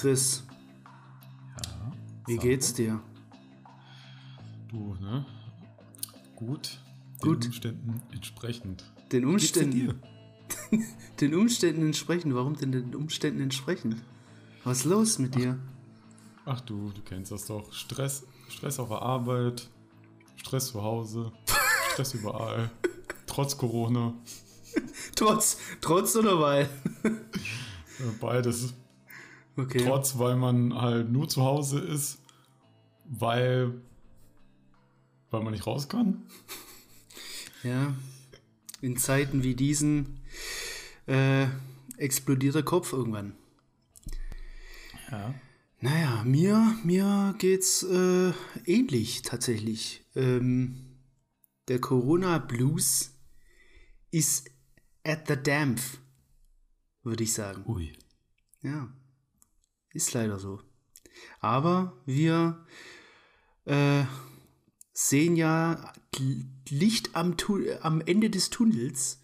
Chris, Ja. wie Sag geht's dir? Du, ne? Gut. Gut. Den Umständen entsprechend. Den Geht's denn Umständen, den Umständen entsprechend. Warum denn den Umständen entsprechend? Was ist los mit dir? Ach du, du kennst das doch. Stress, Stress auf der Arbeit, Stress zu Hause, Stress überall. Trotz Corona. Trotz, trotz oder weil? Beides. Okay. Trotz, weil man halt nur zu Hause ist, weil, weil man nicht raus kann. Ja. In Zeiten wie diesen äh, explodiert der Kopf irgendwann. Ja. Naja, mir, mir geht's äh, ähnlich tatsächlich. Ähm, der Corona-Blues ist at the Dampf, würde ich sagen. Ui. Ja, ist leider so. Aber wir äh, sehen ja Licht am, am Ende des Tunnels.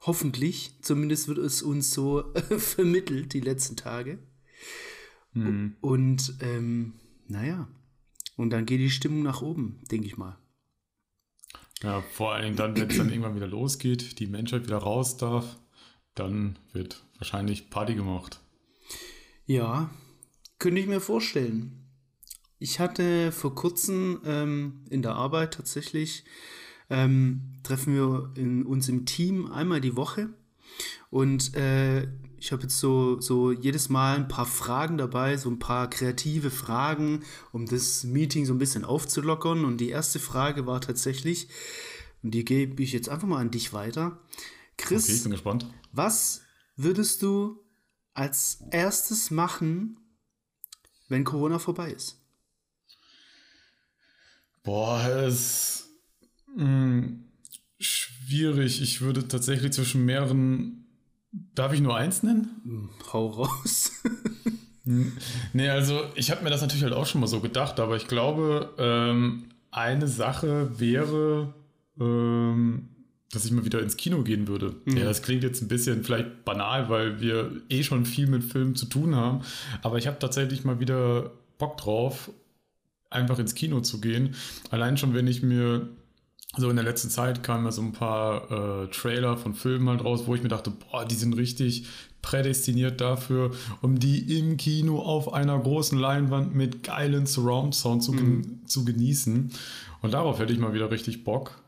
Hoffentlich. Zumindest wird es uns so vermittelt die letzten Tage. Hm. Und ähm, naja, und dann geht die Stimmung nach oben, denke ich mal. Ja, vor allem dann, wenn es dann irgendwann wieder losgeht, die Menschheit wieder raus darf, dann wird wahrscheinlich Party gemacht. Ja, könnte ich mir vorstellen. Ich hatte vor kurzem ähm, in der Arbeit tatsächlich, ähm, treffen wir in, uns im Team einmal die Woche. Und äh, ich habe jetzt so, so jedes Mal ein paar Fragen dabei, so ein paar kreative Fragen, um das Meeting so ein bisschen aufzulockern. Und die erste Frage war tatsächlich, und die gebe ich jetzt einfach mal an dich weiter. Chris, Okay, ich bin gespannt. was würdest du als erstes machen, wenn Corona vorbei ist? Boah, es ist mh, schwierig. Ich würde tatsächlich zwischen mehreren. Darf ich nur eins nennen? Hm, Hau raus. Nee, also ich habe mir das natürlich halt auch schon mal so gedacht, aber ich glaube, ähm, eine Sache wäre, ähm, dass ich mal wieder ins Kino gehen würde. Ja, das klingt jetzt ein bisschen vielleicht banal, weil wir eh schon viel mit Filmen zu tun haben, aber ich habe tatsächlich mal wieder Bock drauf, einfach ins Kino zu gehen. Allein schon, wenn ich mir so in der letzten Zeit kamen ja so ein paar äh, Trailer von Filmen halt raus, wo ich mir dachte, boah, die sind richtig prädestiniert dafür, um die im Kino auf einer großen Leinwand mit geilen Surround-Sound zu, gen zu genießen. Und darauf hätte ich mal wieder richtig Bock.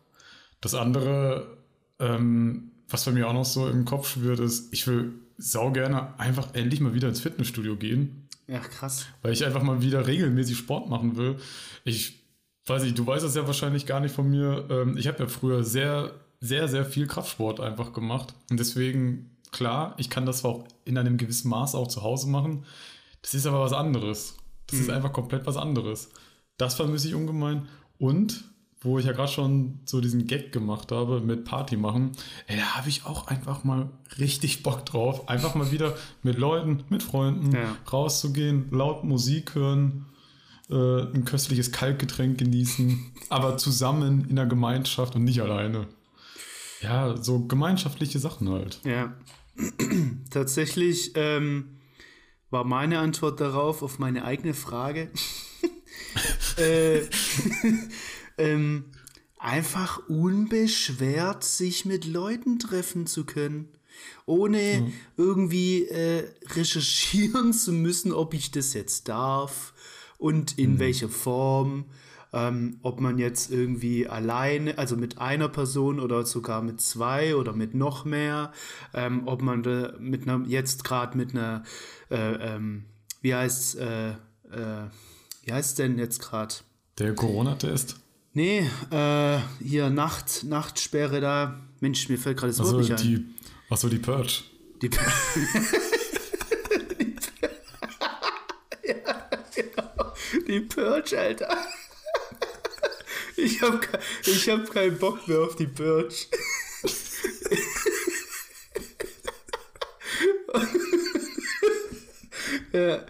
Das andere, ähm, was bei mir auch noch so im Kopf schwirrt, ist, ich will sau gerne einfach endlich mal wieder ins Fitnessstudio gehen Ja, krass. weil ich einfach mal wieder regelmäßig Sport machen will. Ich weiß nicht, du weißt es ja wahrscheinlich gar nicht von mir. Ähm, ich habe ja früher sehr, sehr, sehr viel Kraftsport einfach gemacht. Und deswegen, klar, ich kann das auch in einem gewissen Maß auch zu Hause machen. Das ist aber was anderes. Das ist einfach komplett was anderes. Das vermisse ich ungemein. Und wo ich ja gerade schon so diesen Gag gemacht habe mit Party machen, ey, da habe ich auch einfach mal richtig Bock drauf. Einfach mal wieder mit Leuten, mit Freunden Ja. rauszugehen, laut Musik hören, äh, ein köstliches Kaltgetränk genießen, aber zusammen in der Gemeinschaft und nicht alleine. Ja, so gemeinschaftliche Sachen halt. Ja. Tatsächlich ähm, war meine Antwort darauf, auf meine eigene Frage, äh, ähm, einfach unbeschwert sich mit Leuten treffen zu können. Ohne irgendwie äh, recherchieren zu müssen, ob ich das jetzt darf und in welcher Form. Ähm, ob man jetzt irgendwie alleine, also mit einer Person oder sogar mit zwei oder mit noch mehr, ähm, ob man da mit einer, jetzt gerade mit einer, äh, ähm, wie heißt äh, äh, wie heißt denn jetzt gerade? Der Corona-Test. Nee, äh, hier Nacht, Nachtsperre da. Mensch, mir fällt gerade das Wort Also nicht ein. die, achso, die Purge. Die, ja, genau. Die Purge, Alter. Ich hab, ke- ich hab keinen Bock mehr auf die Purge. ja,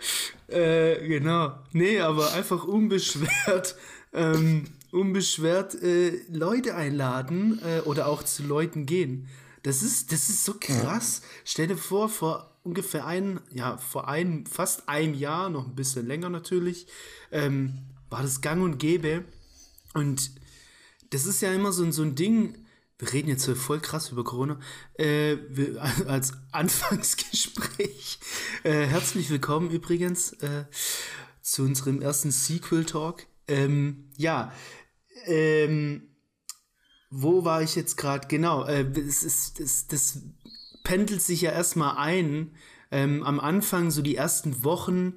äh, genau. Nee, aber einfach unbeschwert, ähm, unbeschwert äh, Leute einladen äh, oder auch zu Leuten gehen. Das ist, das ist so krass. Stell dir vor, vor ungefähr ein, ja, vor ein, fast ein Jahr, noch ein bisschen länger natürlich, ähm, war das gang und gäbe. Und das ist ja immer so, so ein Ding, wir reden jetzt voll krass über Corona, äh, wir, als Anfangsgespräch. Äh, herzlich willkommen übrigens äh, zu unserem ersten Sequel-Talk. Ähm, ja, ähm, wo war ich jetzt gerade? Genau, äh, es ist, das, das pendelt sich ja erstmal ein. Ähm, am Anfang, so die ersten Wochen,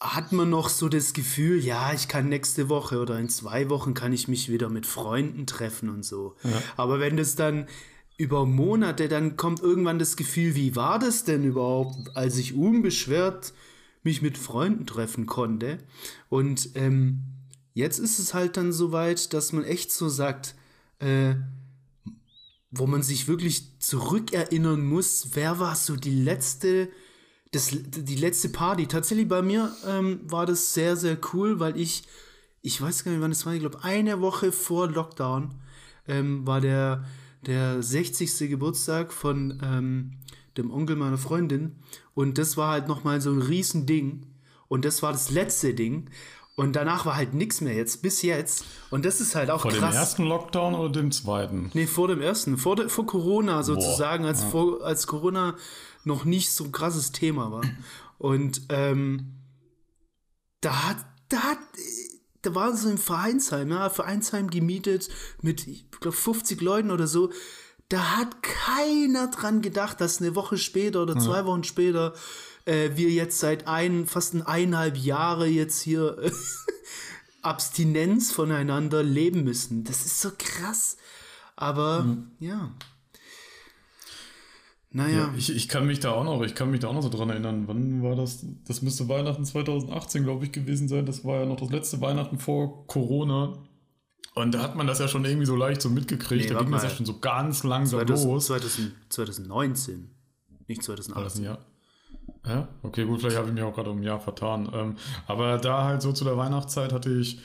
hat man noch so das Gefühl, ja, ich kann nächste Woche oder in zwei Wochen kann ich mich wieder mit Freunden treffen und so. Ja. Aber wenn das dann über Monate, dann kommt irgendwann das Gefühl, wie war das denn überhaupt, als ich unbeschwert mich mit Freunden treffen konnte? Und ähm, Jetzt ist es halt dann so weit, dass man echt so sagt, äh, wo man sich wirklich zurückerinnern muss, wer war so die letzte, das, die letzte Party. Tatsächlich bei mir ähm, war das sehr, sehr cool, weil ich, ich weiß gar nicht, wann es war, ich glaube, eine Woche vor Lockdown ähm, war der, der 60. Geburtstag von ähm, dem Onkel meiner Freundin. Und das war halt nochmal so ein Riesending. Und das war das letzte Ding. Und danach war halt nichts mehr jetzt, bis jetzt. Und das ist halt auch vor krass. Vor dem ersten Lockdown oder dem zweiten? Nee, vor dem ersten. Vor, de, vor Corona sozusagen, als, ja. vor, als Corona noch nicht so ein krasses Thema war. Und ähm, da hat, da hat, da war so ein Vereinsheim, ja, Vereinsheim gemietet mit, ich glaube, 50 Leuten oder so. Da hat keiner dran gedacht, dass eine Woche später oder zwei ja. Wochen später äh, wir jetzt seit ein, fast eineinhalb Jahre jetzt hier äh, Abstinenz voneinander leben müssen. Das ist so krass. Aber mhm. ja. Naja. Ja, ich, ich kann mich da auch noch, ich kann mich da auch noch so dran erinnern. Wann war das? Das müsste Weihnachten 2018, glaube ich, gewesen sein. Das war ja noch das letzte Weihnachten vor Corona. Und da hat man das ja schon irgendwie so leicht so mitgekriegt. Nee, da ging das ja schon so ganz langsam 2000, los. 2000, 2019, nicht 2018. War das ein Jahr? Ja, okay, gut, vielleicht habe ich mich auch gerade um ein Jahr vertan. Ähm, aber da halt so zu der Weihnachtszeit hatte ich,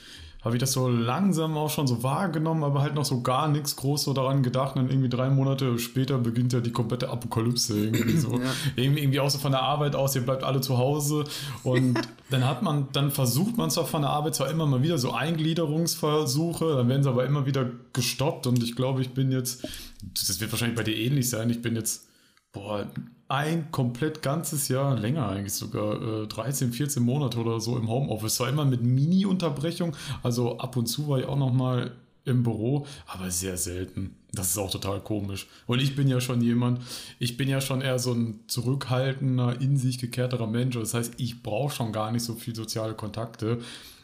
habe ich das so langsam auch schon so wahrgenommen, aber halt noch so gar nichts groß so daran gedacht. Und dann irgendwie drei Monate später beginnt ja die komplette Apokalypse irgendwie so. ja. irgendwie, auch so von der Arbeit aus, ihr bleibt alle zu Hause. Und dann hat man, dann versucht man zwar von der Arbeit zwar immer mal wieder so Eingliederungsversuche, dann werden sie aber immer wieder gestoppt. Und ich glaube, ich bin jetzt, das wird wahrscheinlich bei dir ähnlich sein, ich bin jetzt boah, ein komplett ganzes Jahr, länger eigentlich sogar, äh, 13, 14 Monate oder so im Homeoffice. War immer mit Mini-Unterbrechung. Also ab und zu war ich auch noch mal im Büro, aber sehr selten. Das ist auch total komisch. Und ich bin ja schon jemand, ich bin ja schon eher so ein zurückhaltender, in sich gekehrterer Mensch. Das heißt, ich brauche schon gar nicht so viel soziale Kontakte.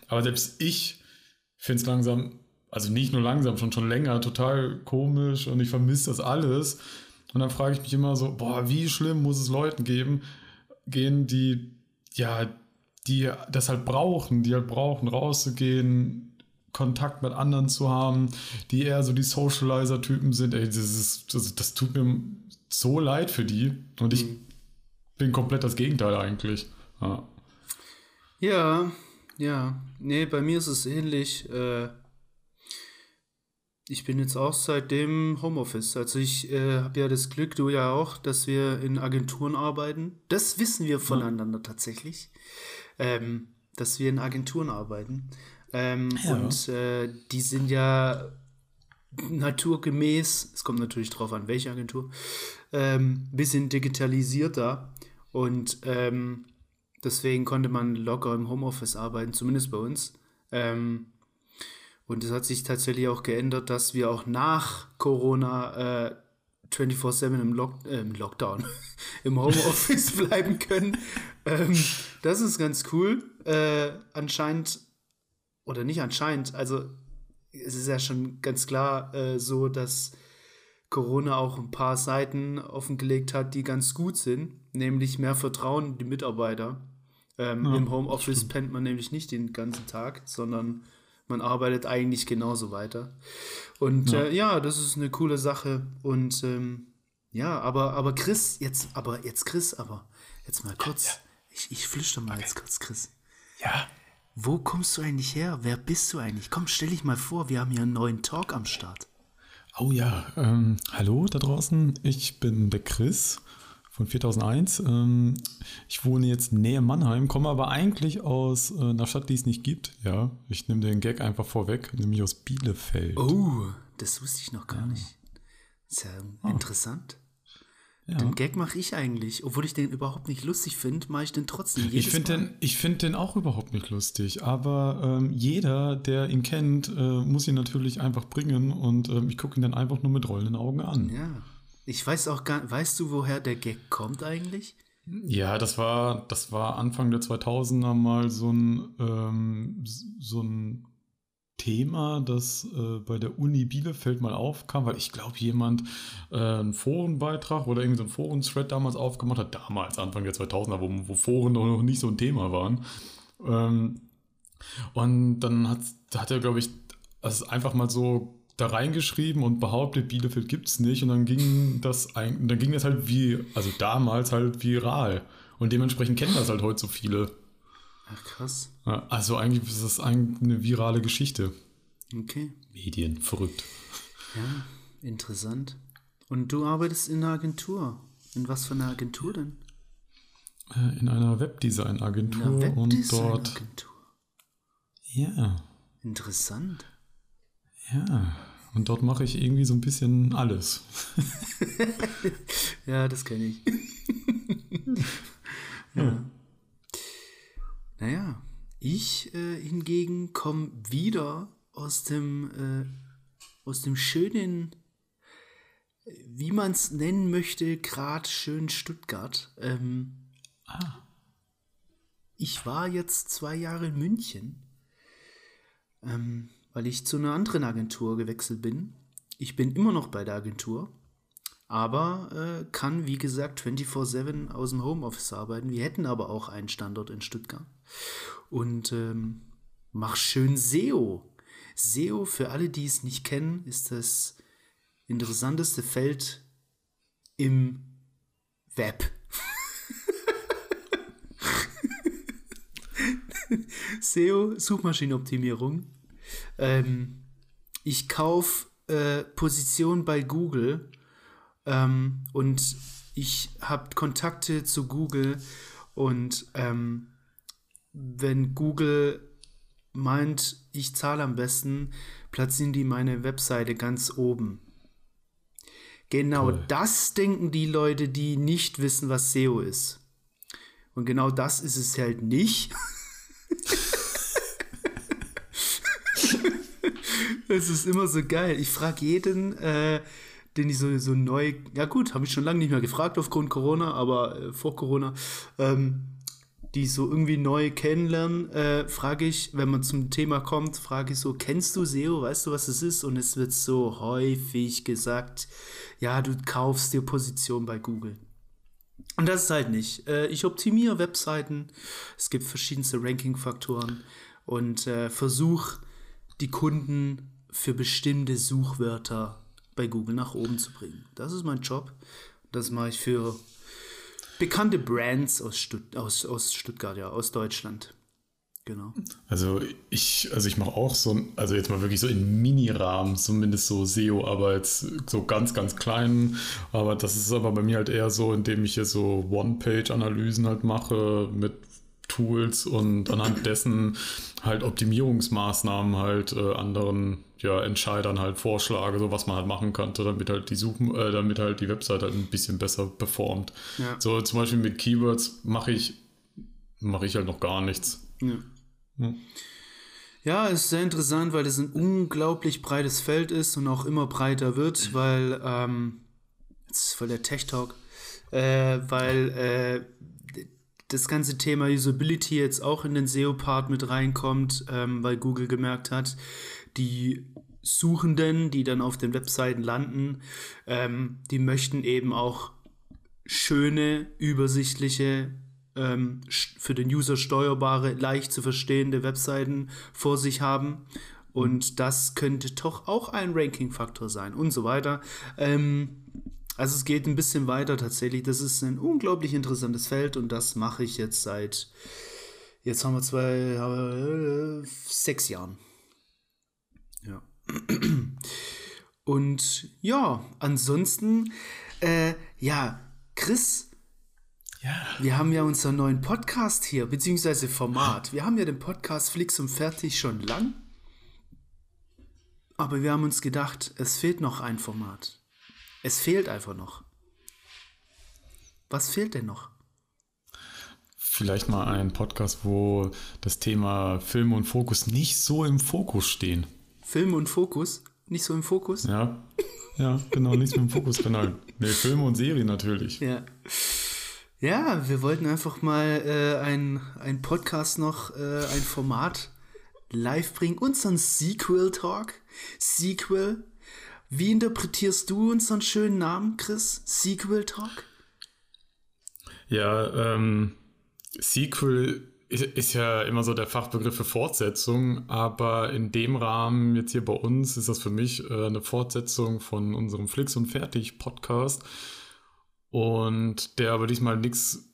Aber selbst ich finde es langsam, also nicht nur langsam, schon schon länger, total komisch und ich vermisse das alles. Und dann frage ich mich immer so, boah, wie schlimm muss es Leuten geben, gehen, die, ja, die das halt brauchen, die halt brauchen, rauszugehen, Kontakt mit anderen zu haben, die eher so die Socializer-Typen sind. Ey, das, ist, das, das, tut mir so leid für die. Und ich mhm. bin komplett das Gegenteil eigentlich. Ja. ja, ja. Nee, bei mir ist es ähnlich. Äh, ich bin jetzt auch seitdem Homeoffice. Also ich äh, habe ja das Glück, du ja auch, dass wir in Agenturen arbeiten. Das wissen wir voneinander ja. tatsächlich, ähm, dass wir in Agenturen arbeiten. Ähm, ja. Und äh, die sind ja naturgemäß, es kommt natürlich drauf an, welche Agentur, ähm, bisschen digitalisierter. Und ähm, deswegen konnte man locker im Homeoffice arbeiten, zumindest bei uns. Ähm, und es hat sich tatsächlich auch geändert, dass wir auch nach Corona äh, 24-7 im, Lock, äh, im Lockdown, im Homeoffice bleiben können. Ähm, das ist ganz cool. Äh, anscheinend, oder nicht anscheinend, also es ist ja schon ganz klar äh, so, dass Corona auch ein paar Seiten offengelegt hat, die ganz gut sind, nämlich mehr Vertrauen in die Mitarbeiter. Ähm, ja, Im Homeoffice pennt man nämlich nicht den ganzen Tag, sondern man arbeitet eigentlich genauso weiter. Und ja, äh, ja das ist eine coole Sache. Und ähm, ja, aber, aber Chris, jetzt, aber jetzt Chris, aber jetzt mal kurz. Ja, ja. Ich, ich flüster mal okay. jetzt kurz, Chris. Ja. Wo kommst du eigentlich her? Wer bist du eigentlich? Komm, stell dich mal vor, wir haben hier einen neuen Talk am Start. Oh ja, ähm, hallo da draußen. Ich bin der Chris von 4001. Ähm, ich wohne jetzt näher Mannheim, komme aber eigentlich aus äh, einer Stadt, die es nicht gibt. Ja, ich nehme den Gag einfach vorweg, nämlich aus Bielefeld. Oh, das wusste ich noch gar nicht. Ist ja Ah. interessant. ja. Den Gag mache ich eigentlich. Obwohl ich den überhaupt nicht lustig finde, mache ich den trotzdem. Ich jedes finde Mal. den, ich find den auch überhaupt nicht lustig, aber ähm, jeder, der ihn kennt, äh, muss ihn natürlich einfach bringen und ähm, ich gucke ihn dann einfach nur mit rollenden Augen an. Ja. Ich weiß auch gar weißt du, woher der Gag kommt eigentlich? Ja, das war, das war Anfang der 2000er mal so ein, ähm, so ein Thema, das äh, bei der Uni Bielefeld mal aufkam, weil ich glaube, jemand äh, einen Forenbeitrag oder irgendwie so einen Foren-Thread damals aufgemacht hat, damals, Anfang der 2000er, wo, wo Foren noch nicht so ein Thema waren. Ähm, und dann hat, hat er, glaube ich, das einfach mal so da reingeschrieben und behauptet, Bielefeld gibt's nicht. Und dann ging das ein, dann ging das halt wie, also damals halt viral. Und dementsprechend kennen das halt heute so viele. Ach krass. Also eigentlich ist das eine virale Geschichte. Okay. Medien, verrückt. Ja, interessant. Und du arbeitest in einer Agentur. In was für einer Agentur denn? Äh, In einer In einer Webdesign-Agentur und dort. Webdesign-Agentur. Ja, Interessant. ja. Und dort mache ich irgendwie so ein bisschen alles. Ja, das kenne ich. ja. Naja, ich äh, hingegen komme wieder aus dem, äh, aus dem schönen, wie man es nennen möchte, gerade schön Stuttgart. Ähm, Ah. Ich war jetzt zwei Jahre in München, ähm, weil ich zu einer anderen Agentur gewechselt bin. Ich bin immer noch bei der Agentur, aber äh, kann, wie gesagt, 24-7 aus dem Homeoffice arbeiten. Wir hätten aber auch einen Standort in Stuttgart. Und ähm, mach schön SEO. SEO, für alle, die es nicht kennen, ist das interessanteste Feld im Web. SEO, Suchmaschinenoptimierung. Ähm, ich kaufe äh, Positionen bei Google ähm, und ich habe Kontakte zu Google und ähm, wenn Google meint, ich zahle am besten, platzieren die meine Webseite ganz oben. Genau Toll. das denken die Leute, die nicht wissen, was SEO ist. Und genau das ist es halt nicht. Es ist immer so geil. Ich frage jeden, äh, den ich so, so neu, ja gut, habe ich schon lange nicht mehr gefragt aufgrund Corona, aber äh, vor Corona, ähm, die so irgendwie neu kennenlernen, äh, frage ich, wenn man zum Thema kommt, frage ich so, kennst du SEO, weißt du, was es ist? Und es wird so häufig gesagt, ja, du kaufst dir Position bei Google. Und das ist halt nicht. Äh, ich optimiere Webseiten, es gibt verschiedenste Ranking-Faktoren und äh, versuche die Kunden für bestimmte Suchwörter bei Google nach oben zu bringen. Das ist mein Job. Das mache ich für bekannte Brands aus, Stutt aus, aus Stuttgart, ja, aus Deutschland. Genau. Also ich, also ich mache auch so, also jetzt mal wirklich so in Mini-Rahmen, zumindest so SEO-Arbeit, so ganz, ganz klein. Aber das ist aber bei mir halt eher so, indem ich hier so One-Page-Analysen halt mache mit Tools und anhand dessen halt Optimierungsmaßnahmen halt äh, anderen ja, Entscheidern halt vorschlage, so was man halt machen könnte, damit halt die Suchen, äh, damit halt die Website halt ein bisschen besser performt. Ja. So zum Beispiel mit Keywords mache ich, mache ich halt noch gar nichts. Ja. Ja. Ja, ist sehr interessant, weil es ein unglaublich breites Feld ist und auch immer breiter wird, weil, ähm, jetzt ist voll der Tech-Talk, äh, weil äh, das ganze Thema Usability jetzt auch in den SEO-Part mit reinkommt, ähm, weil Google gemerkt hat, die Suchenden, die dann auf den Webseiten landen, ähm, die möchten eben auch schöne, übersichtliche, ähm, für den User steuerbare, leicht zu verstehende Webseiten vor sich haben. Und das könnte doch auch ein Ranking-Faktor sein und so weiter. Ähm, also es geht ein bisschen weiter tatsächlich. Das ist ein unglaublich interessantes Feld und das mache ich jetzt seit, jetzt haben wir zwei, äh, sechs Jahren. Ja. Und ja, ansonsten, äh, ja, Chris, Ja. wir haben ja unseren neuen Podcast hier, beziehungsweise Format. Wir haben ja den Podcast Flix und Fertig schon lang. Aber wir haben uns gedacht, es fehlt noch ein Format. Es fehlt einfach noch. Was fehlt denn noch? Vielleicht mal ein Podcast, wo das Thema Film und Fokus nicht so im Fokus stehen. Film und Fokus? Nicht so im Fokus? Ja. Ja, genau, nicht so im Fokuskanal. Nee, Filme und Serien natürlich. Ja. Ja, wir wollten einfach mal äh, ein, ein Podcast noch, äh, ein Format live bringen. Unseren Sequel-Talk. Sequel. Wie interpretierst du unseren schönen Namen, Chris? Sequel-Talk? Ja, ähm, Sequel ist, ist ja immer so der Fachbegriff für Fortsetzung, aber in dem Rahmen jetzt hier bei uns ist das für mich äh, eine Fortsetzung von unserem Flix und Fertig Podcast und der aber diesmal nichts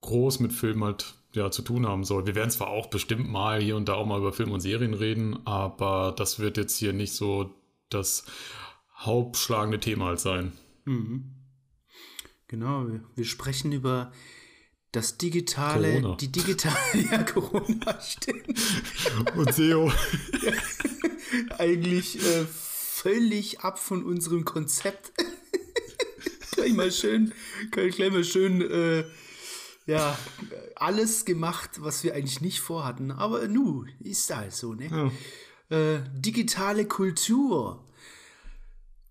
groß mit Film halt ja, zu tun haben soll. Wir werden zwar auch bestimmt mal hier und da auch mal über Film und Serien reden, aber das wird jetzt hier nicht so das hauptschlagende Thema halt sein. Genau, wir, wir sprechen über das digitale, Corona. die digitale, ja, Corona, stimmt. Und SEO. Eigentlich äh, völlig ab von unserem Konzept. gleich mal schön, gleich mal schön, äh, ja, alles gemacht, was wir eigentlich nicht vorhatten. Aber nu, ist halt so, ne? Äh, digitale Kultur.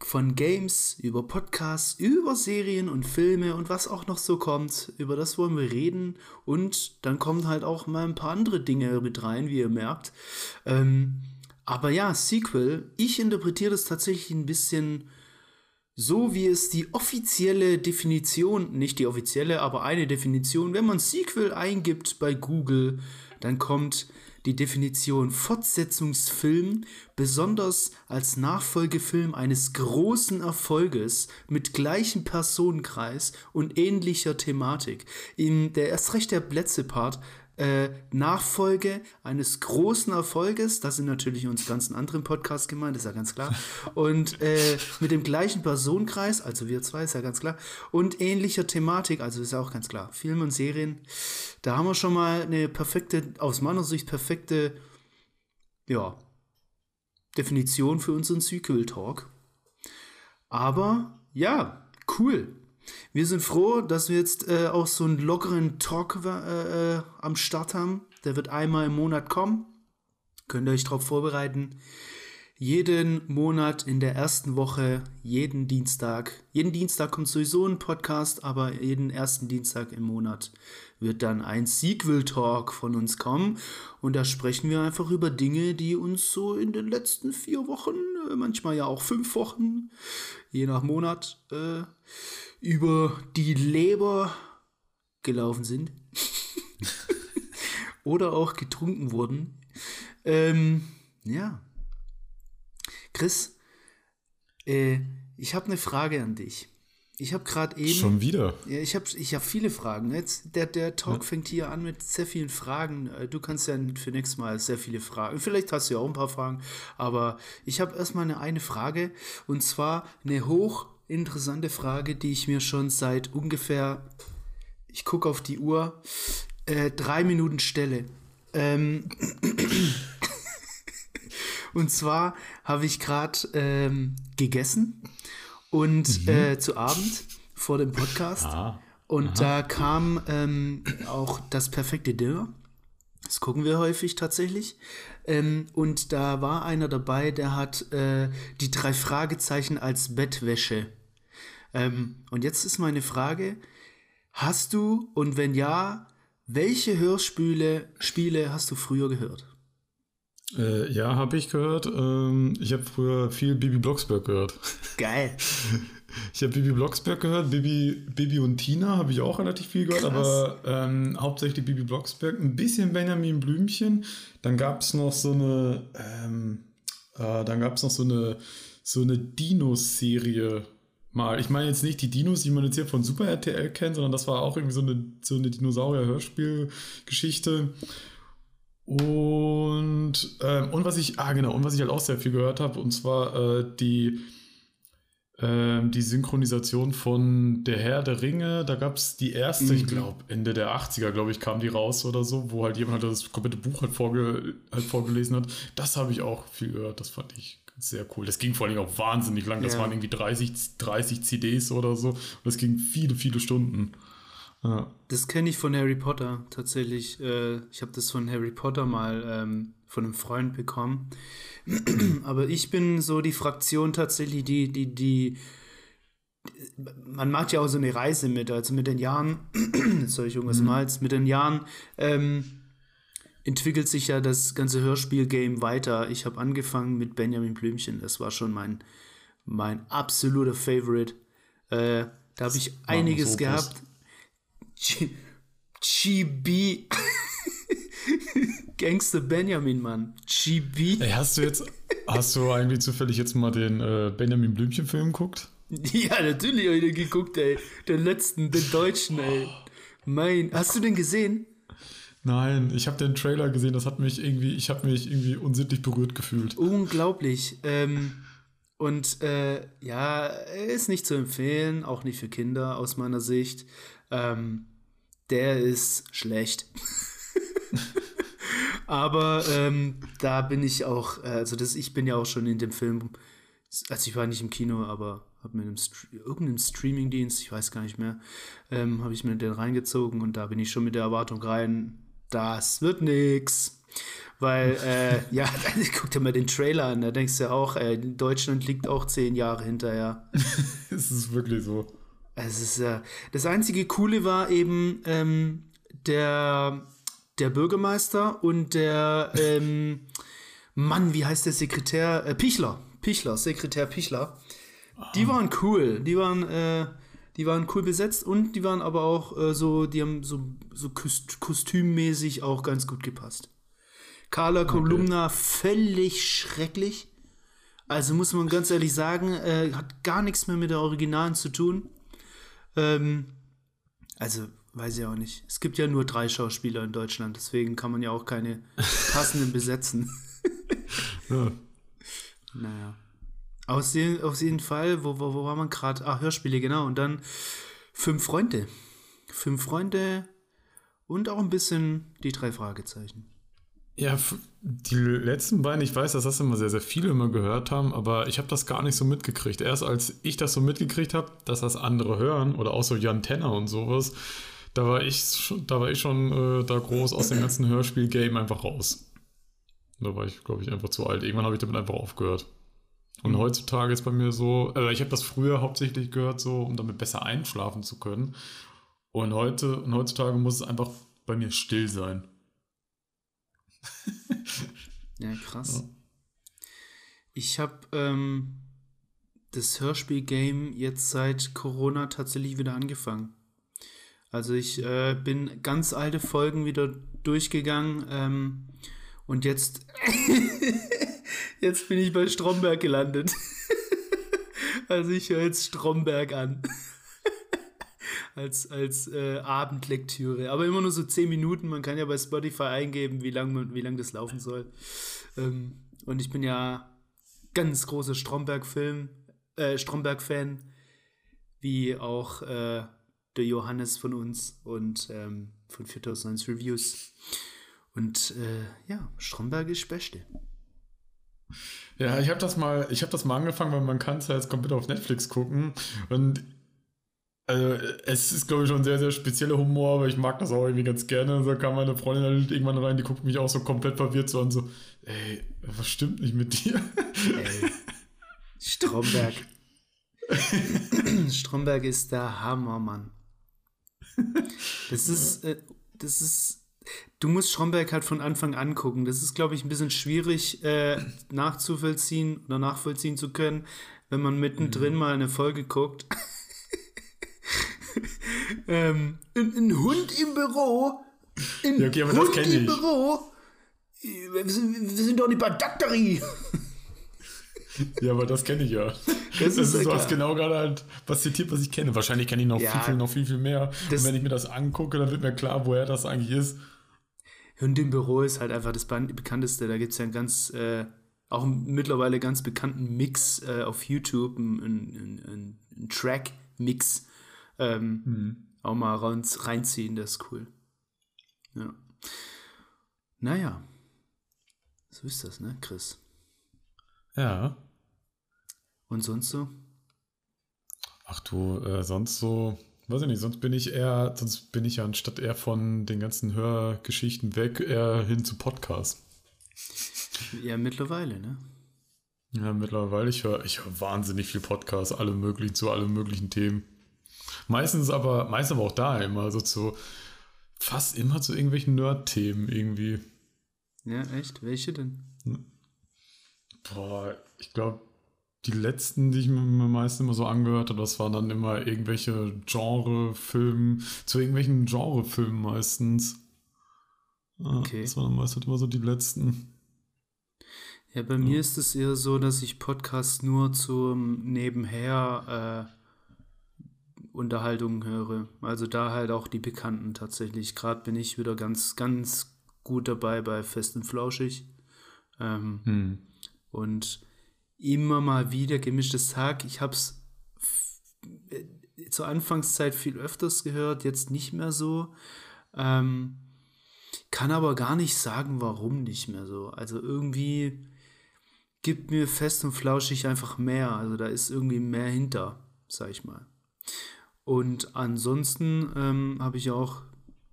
Von Games über Podcasts, über Serien und Filme und was auch noch so kommt. Über das wollen wir reden. Und dann kommen halt auch mal ein paar andere Dinge mit rein, wie ihr merkt. Ähm, aber ja, Sequel, ich interpretiere das tatsächlich ein bisschen so, wie es die offizielle Definition, nicht die offizielle, aber eine Definition, wenn man Sequel eingibt bei Google, dann kommt die Definition Fortsetzungsfilm, besonders als Nachfolgefilm eines großen Erfolges mit gleichem Personenkreis und ähnlicher Thematik. In der erst recht der Plätze-Part äh, Nachfolge eines großen Erfolges, das sind natürlich uns ganzen anderen Podcasts gemeint, ist ja ganz klar, und äh, mit dem gleichen Personenkreis, also wir zwei, ist ja ganz klar, und ähnlicher Thematik, also ist ja auch ganz klar, Filme und Serien, da haben wir schon mal eine perfekte, aus meiner Sicht perfekte, ja, Definition für unseren Sequel-Talk. Aber ja, cool. Wir sind froh, dass wir jetzt äh, auch so einen lockeren Talk äh, äh, am Start haben. Der wird einmal im Monat kommen. Könnt ihr euch darauf vorbereiten. Jeden Monat in der ersten Woche, jeden Dienstag. Jeden Dienstag kommt sowieso ein Podcast, aber jeden ersten Dienstag im Monat wird dann ein Sequel-Talk von uns kommen. Und da sprechen wir einfach über Dinge, die uns so in den letzten vier Wochen, äh, manchmal ja auch fünf Wochen, je nach Monat, äh, über die Leber gelaufen sind. Oder auch getrunken wurden. Ähm, ja. Chris, äh, ich habe eine Frage an dich. Ich habe gerade eben. Schon wieder. Ja, ich habe ich hab viele Fragen. Jetzt, der, der Talk fängt hier an mit sehr vielen Fragen. Äh, Du kannst ja für nächstes Mal sehr viele Fragen. Vielleicht hast du ja auch ein paar Fragen. Aber ich habe erstmal eine, eine Frage. Und zwar eine hochinteressante Frage, die ich mir schon seit ungefähr, ich gucke auf die Uhr, äh, drei Minuten stelle. Ähm, und zwar habe ich gerade ähm, gegessen und äh, zu Abend vor dem Podcast. Ah. Und da kam ähm, auch das perfekte Dinner. Das gucken wir häufig tatsächlich. Ähm, und da war einer dabei, der hat äh, die drei Fragezeichen als Bettwäsche. Ähm, und jetzt ist meine Frage: Hast du und wenn ja, welche Hörspiele Spiele hast du früher gehört? Äh, ja, habe ich gehört. Ähm, ich habe früher viel Bibi Blocksberg gehört. Geil. Ich habe Bibi Blocksberg gehört, Bibi, Bibi und Tina habe ich auch relativ viel gehört, Krass. aber ähm, hauptsächlich Bibi Blocksberg, ein bisschen Benjamin Blümchen. Dann gab es noch so eine, ähm, äh, dann gab es noch so eine, so eine Dinos-Serie mal. Ich meine jetzt nicht die Dinos, die man jetzt hier von Super RTL kennt, sondern das war auch irgendwie so eine, so eine Dinosaurier-Hörspielgeschichte. Und, ähm, und was ich, ah genau, und was ich halt auch sehr viel gehört habe, und zwar äh, die ähm, die Synchronisation von Der Herr der Ringe. Da gab es die erste, mhm. ich glaube, Ende der 80er, glaube ich, kam die raus oder so, wo halt jemand halt das komplette Buch halt, vorge halt vorgelesen hat. Das habe ich auch viel gehört. Das fand ich sehr cool. Das ging vor allem auch wahnsinnig lang. Das ja. waren irgendwie 30, 30 CDs oder so. Und das ging viele, viele Stunden. Ja. Das kenne ich von Harry Potter tatsächlich. Äh, ich habe das von Harry Potter mal ähm, von einem Freund bekommen. Aber ich bin so die Fraktion tatsächlich, die, die, die, man macht ja auch so eine Reise mit, also mit den Jahren, soll ich irgendwas mhm. mal, mit den Jahren ähm, entwickelt sich ja das ganze Hörspiel-Game weiter. Ich habe angefangen mit Benjamin Blümchen, das war schon mein, mein absoluter Favorite. Äh, da habe ich einiges gehabt. Chibi. Gangster Benjamin, Mann. Chibi. Ey, hast du jetzt, hast du eigentlich zufällig jetzt mal den äh, Benjamin Blümchen-Film geguckt? Ja, natürlich habe ich den geguckt, ey. Den letzten, den deutschen, ey. Mein, hast du den gesehen? Nein, ich habe den Trailer gesehen, das hat mich irgendwie, ich habe mich irgendwie unsittlich berührt gefühlt. Unglaublich. Ähm, und äh, ja, ist nicht zu empfehlen, auch nicht für Kinder aus meiner Sicht. Ähm, der ist schlecht. Aber ähm, da bin ich auch, äh, also das, ich bin ja auch schon in dem Film, also ich war nicht im Kino, aber habe mir in irgendeinem Streamingdienst, ich weiß gar nicht mehr, ähm, habe ich mir den reingezogen und da bin ich schon mit der Erwartung rein, das wird nix. Weil, äh, ja, guck dir mal den Trailer an, da denkst du ja auch, äh, Deutschland liegt auch zehn Jahre hinterher. es ist wirklich so. Es ist, äh, das einzige Coole war eben ähm, der, der Bürgermeister und der ähm, Mann, wie heißt der Sekretär? Äh, Pichler. Pichler, Sekretär Pichler. Die waren cool. Die waren, äh, die waren cool besetzt und die waren aber auch äh, so, die haben so, so Küst kostümmäßig auch ganz gut gepasst. Carla Kolumna okay. völlig schrecklich. Also muss man ganz ehrlich sagen, äh, hat gar nichts mehr mit der Originalen zu tun. Ähm, also weiß ich auch nicht. Es gibt ja nur drei Schauspieler in Deutschland, deswegen kann man ja auch keine passenden besetzen. ja. Naja. Aus jeden, auf jeden Fall, wo, wo, wo war man gerade? Ah, Hörspiele, genau. Und dann fünf Freunde. Fünf Freunde und auch ein bisschen die drei Fragezeichen. Ja, die letzten beiden, ich weiß, dass das immer sehr, sehr viele immer gehört haben, aber ich habe das gar nicht so mitgekriegt. Erst als ich das so mitgekriegt habe, dass das andere hören oder auch so Jan Tenner und sowas, da war ich da war ich schon äh, da groß aus dem ganzen Hörspiel-Game einfach raus. Da war ich, glaube ich, einfach zu alt. Irgendwann habe ich damit einfach aufgehört. Und mhm. heutzutage ist bei mir so, äh, ich habe das früher hauptsächlich gehört, so, um damit besser einschlafen zu können. Und heute und heutzutage muss es einfach bei mir still sein. ja, krass. Ja. Ich habe ähm, das Hörspiel-Game jetzt seit Corona tatsächlich wieder angefangen. Also ich äh, bin ganz alte Folgen wieder durchgegangen ähm, und jetzt, jetzt bin ich bei Stromberg gelandet. also ich höre jetzt Stromberg an. als als äh, Abendlektüre. Aber immer nur so 10 Minuten. Man kann ja bei Spotify eingeben, wie lange wie lang das laufen soll. Ähm, und ich bin ja ganz großer Stromberg-Film, äh, Stromberg-Fan, wie auch äh, der Johannes von uns und ähm, von 4001 Reviews. Und äh, ja, Stromberg ist Beste. Ja, ich habe das mal, ich habe das mal angefangen, weil man kann es ja jetzt komplett auf Netflix gucken und also es ist, glaube ich, schon sehr, sehr spezieller Humor, aber ich mag das auch irgendwie ganz gerne. Da kam meine Freundin halt irgendwann rein, die guckt mich auch so komplett verwirrt so an, so, ey, was stimmt nicht mit dir? Ey, Stromberg. Stromberg ist der Hammer, Mann. Das ist, äh, das ist, du musst Stromberg halt von Anfang an gucken. Das ist, glaube ich, ein bisschen schwierig äh, nachzuvollziehen oder nachvollziehen zu können, wenn man mittendrin mhm. mal eine Folge guckt. ähm, ein, ein, Hund im Büro. Ein ja, okay, aber Hund das kenne ich. im Büro. Wir sind, wir sind doch nicht bei Dakterie. Ja, aber das kenne ich ja. Das, das ist, was genau gerade halt was zitiert, was ich kenne. Wahrscheinlich kenne ich noch ja, viel, viel, noch viel, viel mehr. Und wenn ich mir das angucke, dann wird mir klar, woher das eigentlich ist. Hund im Büro ist halt einfach das bekannteste. Da gibt es ja ein ganz, äh, auch einen mittlerweile ganz bekannten Mix äh, auf YouTube, ein, ein, Track-Mix, ähm, mhm. auch mal rein, reinziehen, das ist cool. Ja. Naja, so ist das, ne, Chris? Ja. Und sonst so? Ach du, äh, sonst so, weiß ich nicht, sonst bin ich eher, sonst bin ich ja anstatt eher von den ganzen Hörgeschichten weg, eher hin zu Podcasts. Ja, mittlerweile, ne? Ja, mittlerweile, ich höre ich hör wahnsinnig viel Podcasts, alle möglichen, zu allen möglichen Themen. Meistens aber, meistens aber auch da immer, so zu, fast immer zu irgendwelchen Nerd-Themen irgendwie. Ja, echt? Welche denn? Boah, ich glaube, die letzten, die ich mir meistens immer so angehört habe, das waren dann immer irgendwelche Genre-Filme, zu irgendwelchen Genre-Filmen meistens. Okay. Das waren dann meistens immer so die letzten. Ja, bei ja. mir ist es eher so, dass ich Podcasts nur zum Nebenher äh, Unterhaltungen höre. Also da halt auch die Bekannten tatsächlich. Gerade bin ich wieder ganz, ganz gut dabei bei Fest und Flauschig. Ähm, hm. Und immer mal wieder gemischtes Hack. Ich habe es zur Anfangszeit viel öfters gehört, jetzt nicht mehr so. Ähm, kann aber gar nicht sagen, warum nicht mehr so. Also irgendwie gibt mir fest und flauschig einfach mehr. Also da ist irgendwie mehr hinter, sag ich mal. Und ansonsten ähm, habe ich auch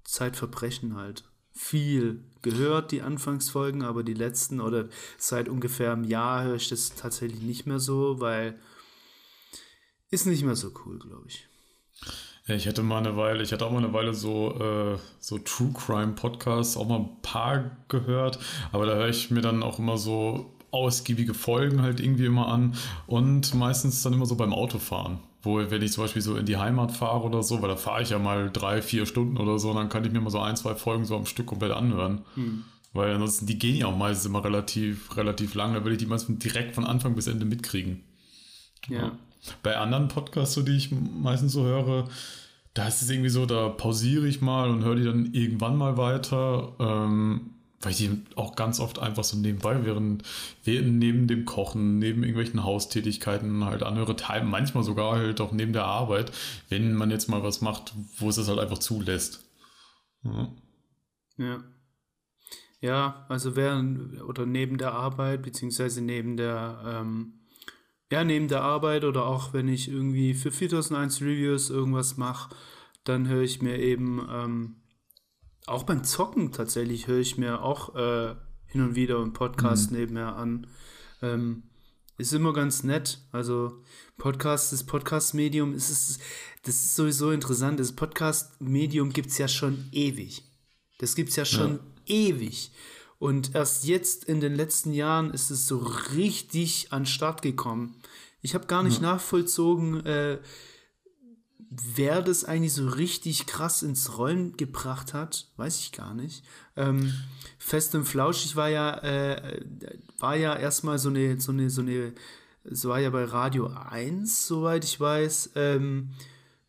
Zeitverbrechen halt viel gehört, die Anfangsfolgen, aber die letzten oder seit ungefähr einem Jahr höre ich das tatsächlich nicht mehr so, weil ist nicht mehr so cool, glaube ich. Ja, ich hatte mal eine Weile, ich hatte auch mal eine Weile so, äh, so True Crime Podcasts, auch mal ein paar gehört, aber da höre ich mir dann auch immer so ausgiebige Folgen halt irgendwie immer an und meistens dann immer so beim Autofahren. Wo, wenn ich zum Beispiel so in die Heimat fahre oder so, weil da fahre ich ja mal drei, vier Stunden oder so, dann kann ich mir mal so ein, zwei Folgen so am Stück komplett anhören. Hm. Weil ansonsten, die gehen ja auch meistens immer relativ, relativ lang, da will ich die meistens direkt von Anfang bis Ende mitkriegen. Ja. ja. Bei anderen Podcasts, so die ich meistens so höre, da ist es irgendwie so, da pausiere ich mal und höre die dann irgendwann mal weiter. Ähm, weil ich die auch ganz oft einfach so nebenbei, während, während neben dem Kochen, neben irgendwelchen Haustätigkeiten halt anhöre, teilen, manchmal sogar halt auch neben der Arbeit, wenn man jetzt mal was macht, wo es das halt einfach zulässt. Ja. Ja, ja also während oder neben der Arbeit, beziehungsweise neben der, ähm, ja, neben der Arbeit oder auch wenn ich irgendwie für 4001 Reviews irgendwas mache, dann höre ich mir eben ähm, auch beim Zocken tatsächlich höre ich mir auch äh, hin und wieder einen Podcast mhm. nebenher an. Ähm, ist immer ganz nett. Also Podcast, das Podcast-Medium ist es, das ist sowieso interessant. Das Podcast-Medium gibt es ja schon ewig. Das gibt es ja schon ja. ewig. Und erst jetzt in den letzten Jahren ist es so richtig an Start gekommen. Ich habe gar nicht ja. nachvollzogen, äh, wer das eigentlich so richtig krass ins Rollen gebracht hat, weiß ich gar nicht. Ähm, Fest und Flauschig war ja, äh, war ja erstmal so eine, so eine, so eine, so war ja bei Radio 1, soweit ich weiß, ähm,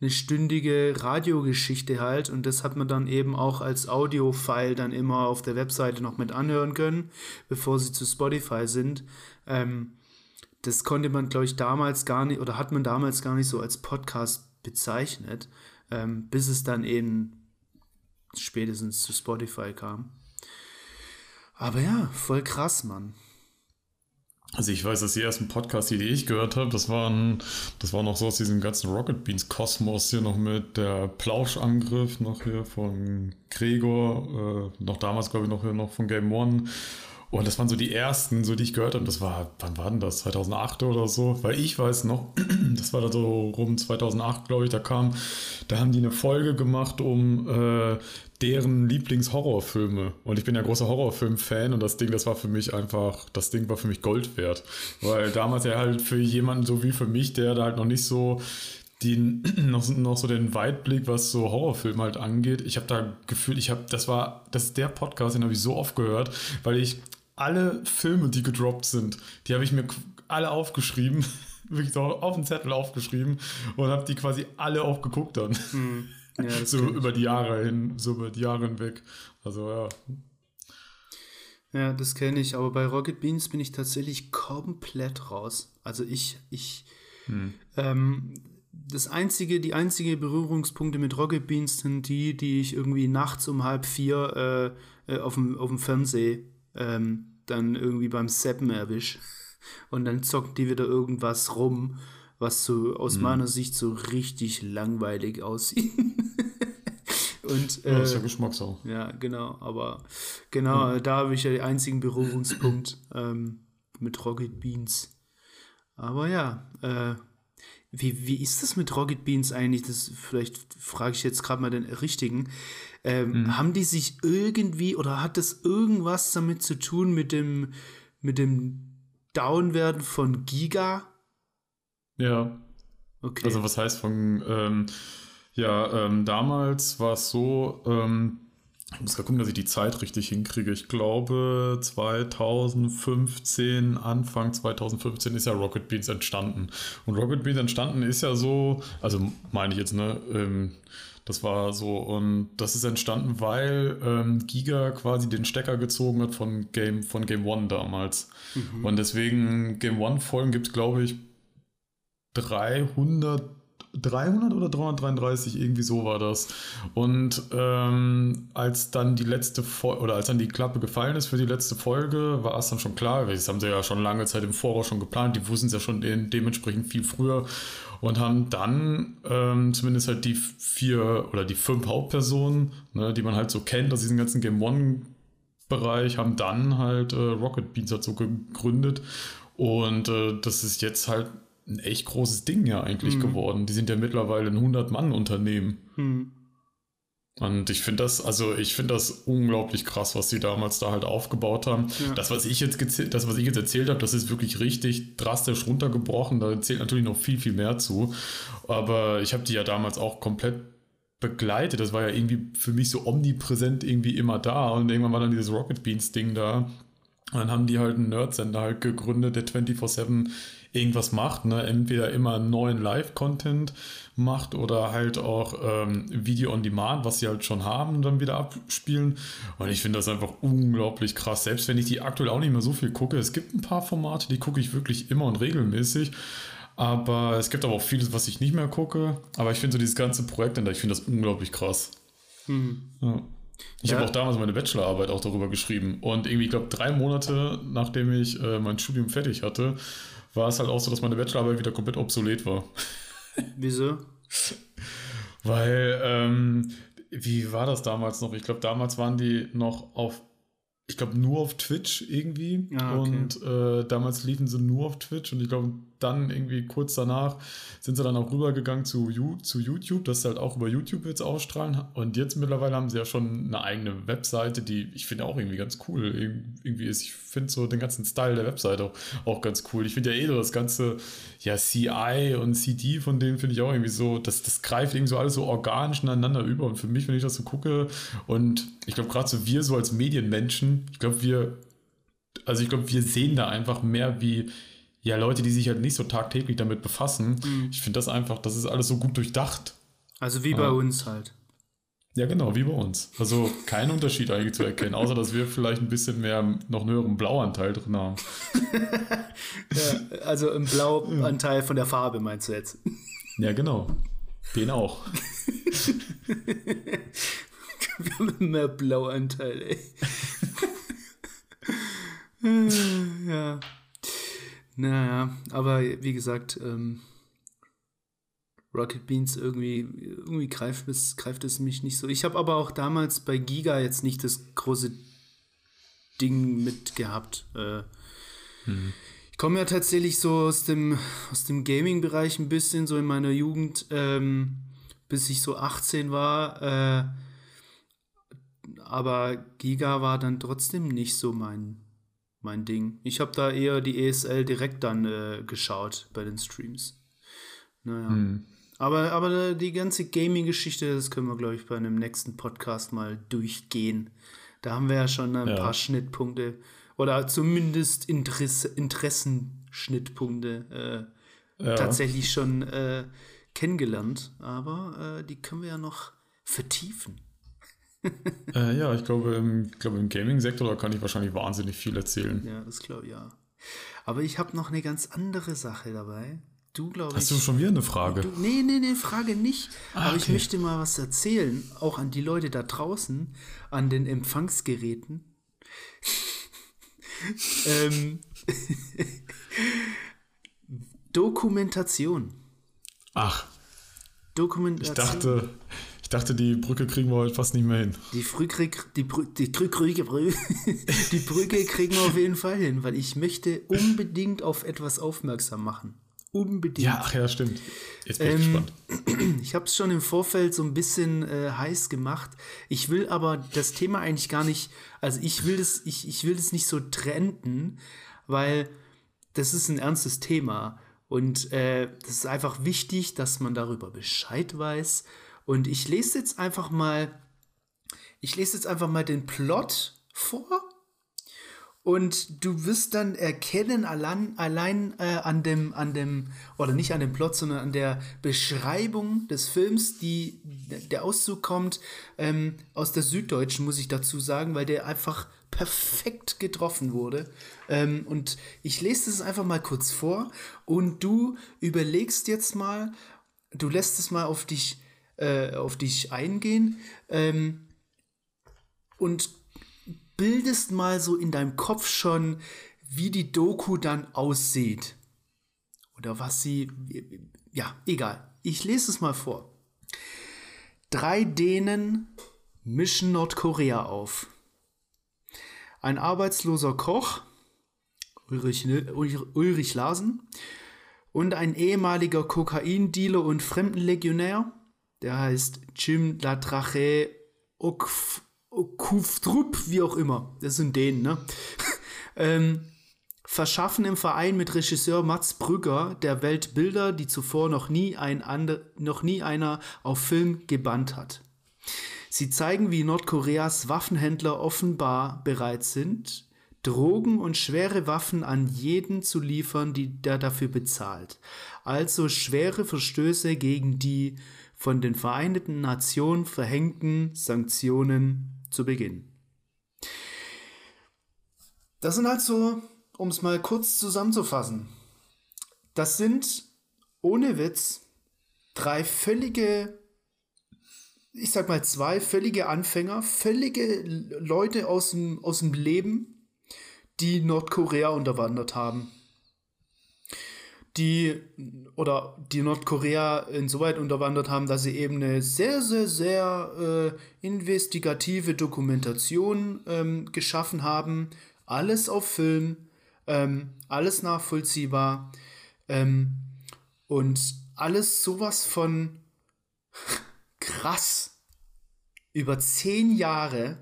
eine stündige Radiogeschichte halt und das hat man dann eben auch als Audio-File dann immer auf der Webseite noch mit anhören können, bevor sie zu Spotify sind. Ähm, das konnte man, glaube ich, damals gar nicht oder hat man damals gar nicht so als Podcast bezeichnet, ähm, bis es dann eben spätestens zu Spotify kam. Aber ja, voll krass, Mann. Also ich weiß, dass die ersten Podcasts, die ich gehört habe, das waren, das war noch so aus diesem ganzen Rocket Beans Kosmos hier noch mit der Plauschangriff noch hier von Gregor, äh, noch damals glaube ich noch, noch von Game One und das waren so die ersten, so die ich gehört habe. Das war, wann war denn das? 2008 oder so? Weil ich weiß noch, das war da so rum 2008, glaube ich, da kam, da haben die eine Folge gemacht um äh, deren Lieblingshorrorfilme. Und ich bin ja großer Horrorfilm-Fan und das Ding, das war für mich einfach, das Ding war für mich Gold wert. Weil damals ja halt für jemanden so wie für mich, der da halt noch nicht so die noch, noch so den Weitblick, was so Horrorfilme halt angeht. Ich habe da gefühlt, ich habe, das war, das ist der Podcast, den habe ich so oft gehört, weil ich alle Filme, die gedroppt sind, die habe ich mir alle aufgeschrieben, wirklich so auf den Zettel aufgeschrieben und habe die quasi alle auch geguckt dann. Hm. Ja, so über die Jahre hin, so über die Jahre hinweg. Also ja. Ja, das kenne ich, aber bei Rocket Beans bin ich tatsächlich komplett raus. Also ich, ich, hm. ähm, das einzige, die einzige Berührungspunkte mit Rocket Beans sind die, die ich irgendwie nachts um halb vier äh, äh auf, dem, auf dem Fernseh ähm, dann irgendwie beim Seppen erwisch. Und dann zockt die wieder irgendwas rum, was so aus hm. meiner Sicht so richtig langweilig aussieht. Und, äh, ja, ist ja Geschmackssache. Ja, genau, aber genau, ja. da habe ich ja den einzigen Berührungspunkt ähm, mit Rocket Beans. Aber ja, äh, wie, wie ist das mit Rocket Beans eigentlich? Das vielleicht frage ich jetzt gerade mal den richtigen. Ähm, mhm. Haben die sich irgendwie oder hat das irgendwas damit zu tun mit dem mit dem Downwerden von Giga? Ja. Okay. Also was heißt von ähm, ja, ähm, damals war es so, ähm, ich muss gerade gucken, dass ich die Zeit richtig hinkriege. Ich glaube, 2015, Anfang 2015 ist ja Rocket Beans entstanden. Und Rocket Beans entstanden ist ja so, also meine ich jetzt, ne, ähm, das war so, und das ist entstanden, weil ähm, Giga quasi den Stecker gezogen hat von Game, von Game One damals. Mhm. Und deswegen Game One-Folgen gibt es, glaube ich, 300 300 oder 333, irgendwie so war das. Und ähm, als dann die letzte Folge, oder als dann die Klappe gefallen ist für die letzte Folge, war es dann schon klar, das haben sie ja schon lange Zeit im Voraus schon geplant, die wussten es ja schon de dementsprechend viel früher und haben dann ähm, zumindest halt die vier oder die fünf Hauptpersonen, ne, die man halt so kennt aus diesem ganzen Game One Bereich, haben dann halt äh, Rocket Beans dazu gegründet und äh, das ist jetzt halt ein echt großes Ding ja eigentlich mhm. geworden. Die sind ja mittlerweile ein 100-Mann-Unternehmen. Mhm. Und ich finde das, also ich finde das unglaublich krass, was sie damals da halt aufgebaut haben. Ja. Das, was ich jetzt das, was ich jetzt erzählt habe, das ist wirklich richtig drastisch runtergebrochen. Da zählt natürlich noch viel, viel mehr zu. Aber ich habe die ja damals auch komplett begleitet. Das war ja irgendwie für mich so omnipräsent irgendwie immer da. Und irgendwann war dann dieses Rocket Beans Ding da. Und dann haben die halt einen Nerdsender halt gegründet, der 24-7 irgendwas macht. Ne? Entweder immer neuen Live-Content macht oder halt auch ähm, Video on Demand, was sie halt schon haben dann wieder abspielen. Und ich finde das einfach unglaublich krass. Selbst wenn ich die aktuell auch nicht mehr so viel gucke. Es gibt ein paar Formate, die gucke ich wirklich immer und regelmäßig. Aber es gibt aber auch vieles, was ich nicht mehr gucke. Aber ich finde so dieses ganze Projekt, ich finde das unglaublich krass. Hm. Ja. Ich ja. habe auch damals meine Bachelorarbeit auch darüber geschrieben. Und irgendwie, ich glaube, drei Monate nachdem ich äh, mein Studium fertig hatte, war es halt auch so, dass meine Bachelorarbeit wieder komplett obsolet war. Wieso? Weil, ähm, wie war das damals noch? Ich glaube, damals waren die noch auf ich glaube, nur auf Twitch irgendwie. Ah, okay. Und äh, damals liefen sie nur auf Twitch und ich glaube, dann irgendwie kurz danach sind sie dann auch rübergegangen zu, zu YouTube, dass sie halt auch über YouTube jetzt ausstrahlen. Und jetzt mittlerweile haben sie ja schon eine eigene Webseite, die ich finde auch irgendwie ganz cool irgendwie ist. Ich finde so den ganzen Style der Webseite auch, auch ganz cool. Ich finde ja eh so das ganze ja, CI und CD von denen finde ich auch irgendwie so, das, das greift irgendwie so alles so organisch ineinander über. Und für mich, wenn ich das so gucke und ich glaube gerade so wir so als Medienmenschen, ich glaube wir also ich glaube, wir sehen da einfach mehr wie, ja, Leute, die sich halt nicht so tagtäglich damit befassen. Mhm. Ich finde das einfach, das ist alles so gut durchdacht. Also wie bei ja. uns halt. Ja, genau, wie bei uns. Also kein Unterschied eigentlich zu erkennen, außer dass wir vielleicht ein bisschen mehr noch einen höheren Blauanteil drin haben. ja, also ein Blauanteil von der Farbe meinst du jetzt? Ja, genau. Den auch. wir haben mehr Blauanteil, ey. ja. Naja, aber wie gesagt, ähm, Rocket Beans irgendwie, irgendwie greift es, greift es mich nicht so. Ich habe aber auch damals bei Giga jetzt nicht das große Ding mitgehabt. Äh, mhm. Ich komme ja tatsächlich so aus dem, aus dem Gaming-Bereich ein bisschen, so in meiner Jugend, ähm, bis ich so 18 war. Äh, aber Giga war dann trotzdem nicht so mein, mein Ding. Ich habe da eher die ESL direkt dann äh, geschaut bei den Streams. Naja. Hm. Aber, aber die ganze Gaming-Geschichte, das können wir, glaube ich, bei einem nächsten Podcast mal durchgehen. Da haben wir ja schon ein ja. paar Schnittpunkte oder zumindest Interesse, Interessenschnittpunkte äh, ja. tatsächlich schon äh, kennengelernt. Aber äh, die können wir ja noch vertiefen. Äh, ja, ich glaube, im, glaube, im Gaming-Sektor kann ich wahrscheinlich wahnsinnig viel erzählen. Ja, das glaube ich, ja. Aber ich habe noch eine ganz andere Sache dabei. Du, glaube ich. Hast du schon wieder eine Frage? Du, nee, nee, nee, Frage nicht. Ah, Aber okay. ich möchte mal was erzählen, auch an die Leute da draußen, an den Empfangsgeräten. ähm, Dokumentation. Ach. Dokumentation. Ich dachte, ich dachte, die Brücke kriegen wir heute fast nicht mehr hin. Die, Brücke, die, Brü die, Brücke, die Brücke kriegen wir auf jeden Fall hin, weil ich möchte unbedingt auf etwas aufmerksam machen. Unbedingt. Ja, ach ja, stimmt. Jetzt bin ich ähm, gespannt. Ich habe es schon im Vorfeld so ein bisschen äh, heiß gemacht. Ich will aber das Thema eigentlich gar nicht, also ich will das, ich, ich will das nicht so trenden, weil das ist ein ernstes Thema. Und äh, das ist einfach wichtig, dass man darüber Bescheid weiß. Und ich lese jetzt einfach mal, ich lese jetzt einfach mal den Plot vor und du wirst dann erkennen, allein, allein äh, an dem, an dem, oder nicht an dem Plot, sondern an der Beschreibung des Films, die der Auszug kommt, ähm, aus der Süddeutschen, muss ich dazu sagen, weil der einfach perfekt getroffen wurde. Ähm, und ich lese es einfach mal kurz vor und du überlegst jetzt mal, du lässt es mal auf dich, äh, auf dich eingehen ähm, und bildest mal so in deinem Kopf schon, wie die Doku dann aussieht. Oder was sie. Ja, egal. Ich lese es mal vor. Drei Dänen mischen Nordkorea auf. Ein arbeitsloser Koch, Ulrich, Ulrich Larsen, und ein ehemaliger Kokaindealer und Fremdenlegionär, der heißt Jim Latrache Okf Kufdrup, wie auch immer, das sind denen, ne? ähm, verschaffen im Verein mit Regisseur Mats Brügger der Welt Bilder, die zuvor noch nie, ein andre, noch nie einer auf Film gebannt hat. Sie zeigen, wie Nordkoreas Waffenhändler offenbar bereit sind, Drogen und schwere Waffen an jeden zu liefern, die der dafür bezahlt. Also schwere Verstöße gegen die von den Vereinten Nationen verhängten Sanktionen zu Beginn. Das sind halt so, um es mal kurz zusammenzufassen, das sind ohne Witz drei völlige, ich sag mal zwei völlige Anfänger, völlige Leute aus dem, aus dem Leben, die Nordkorea unterwandert haben die oder die Nordkorea insoweit unterwandert haben, dass sie eben eine sehr, sehr, sehr äh, investigative Dokumentation ähm, geschaffen haben. Alles auf Film, ähm, alles nachvollziehbar ähm, und alles sowas von krass über zehn Jahre,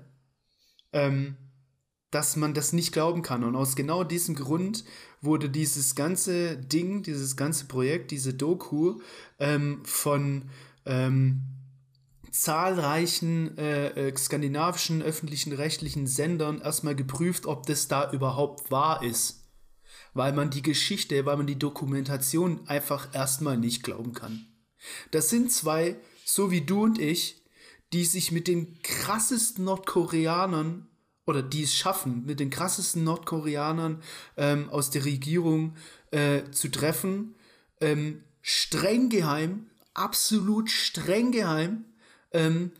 ähm, dass man das nicht glauben kann. Und aus genau diesem Grund wurde dieses ganze Ding, dieses ganze Projekt, diese Doku ähm, von ähm, zahlreichen äh, äh, skandinavischen öffentlichen rechtlichen Sendern erstmal geprüft, ob das da überhaupt wahr ist. Weil man die Geschichte, weil man die Dokumentation einfach erstmal nicht glauben kann. Das sind zwei, so wie du und ich, die sich mit den krassesten Nordkoreanern oder die es schaffen, mit den krassesten Nordkoreanern ähm, aus der Regierung äh, zu treffen. Ähm, streng geheim, absolut streng geheim, ähm,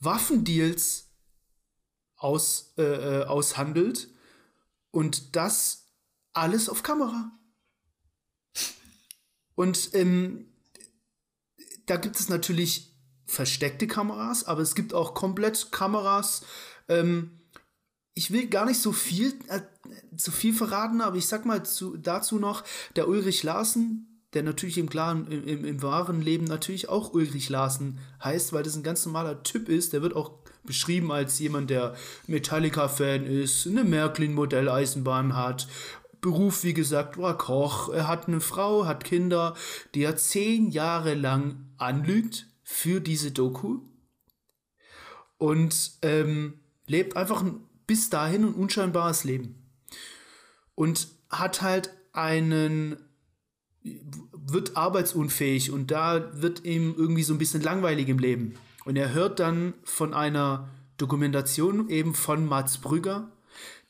Waffendeals aus, äh, äh, aushandelt und das alles auf Kamera. Und ähm, da gibt es natürlich versteckte Kameras, aber es gibt auch komplett Kameras, ähm, ich will gar nicht so viel, äh, zu viel verraten, aber ich sag mal zu, dazu noch, der Ulrich Larsen, der natürlich im klaren, im, im, wahren Leben natürlich auch Ulrich Larsen heißt, weil das ein ganz normaler Typ ist, der wird auch beschrieben als jemand, der Metallica-Fan ist, eine Märklin-Modelleisenbahn hat, Beruf, wie gesagt, war Koch, er hat eine Frau, hat Kinder, die er zehn Jahre lang anlügt für diese Doku. Und ähm, lebt einfach ein bis dahin ein unscheinbares Leben. Und hat halt einen, wird arbeitsunfähig und da wird ihm irgendwie so ein bisschen langweilig im Leben. Und er hört dann von einer Dokumentation eben von Mats Brügger,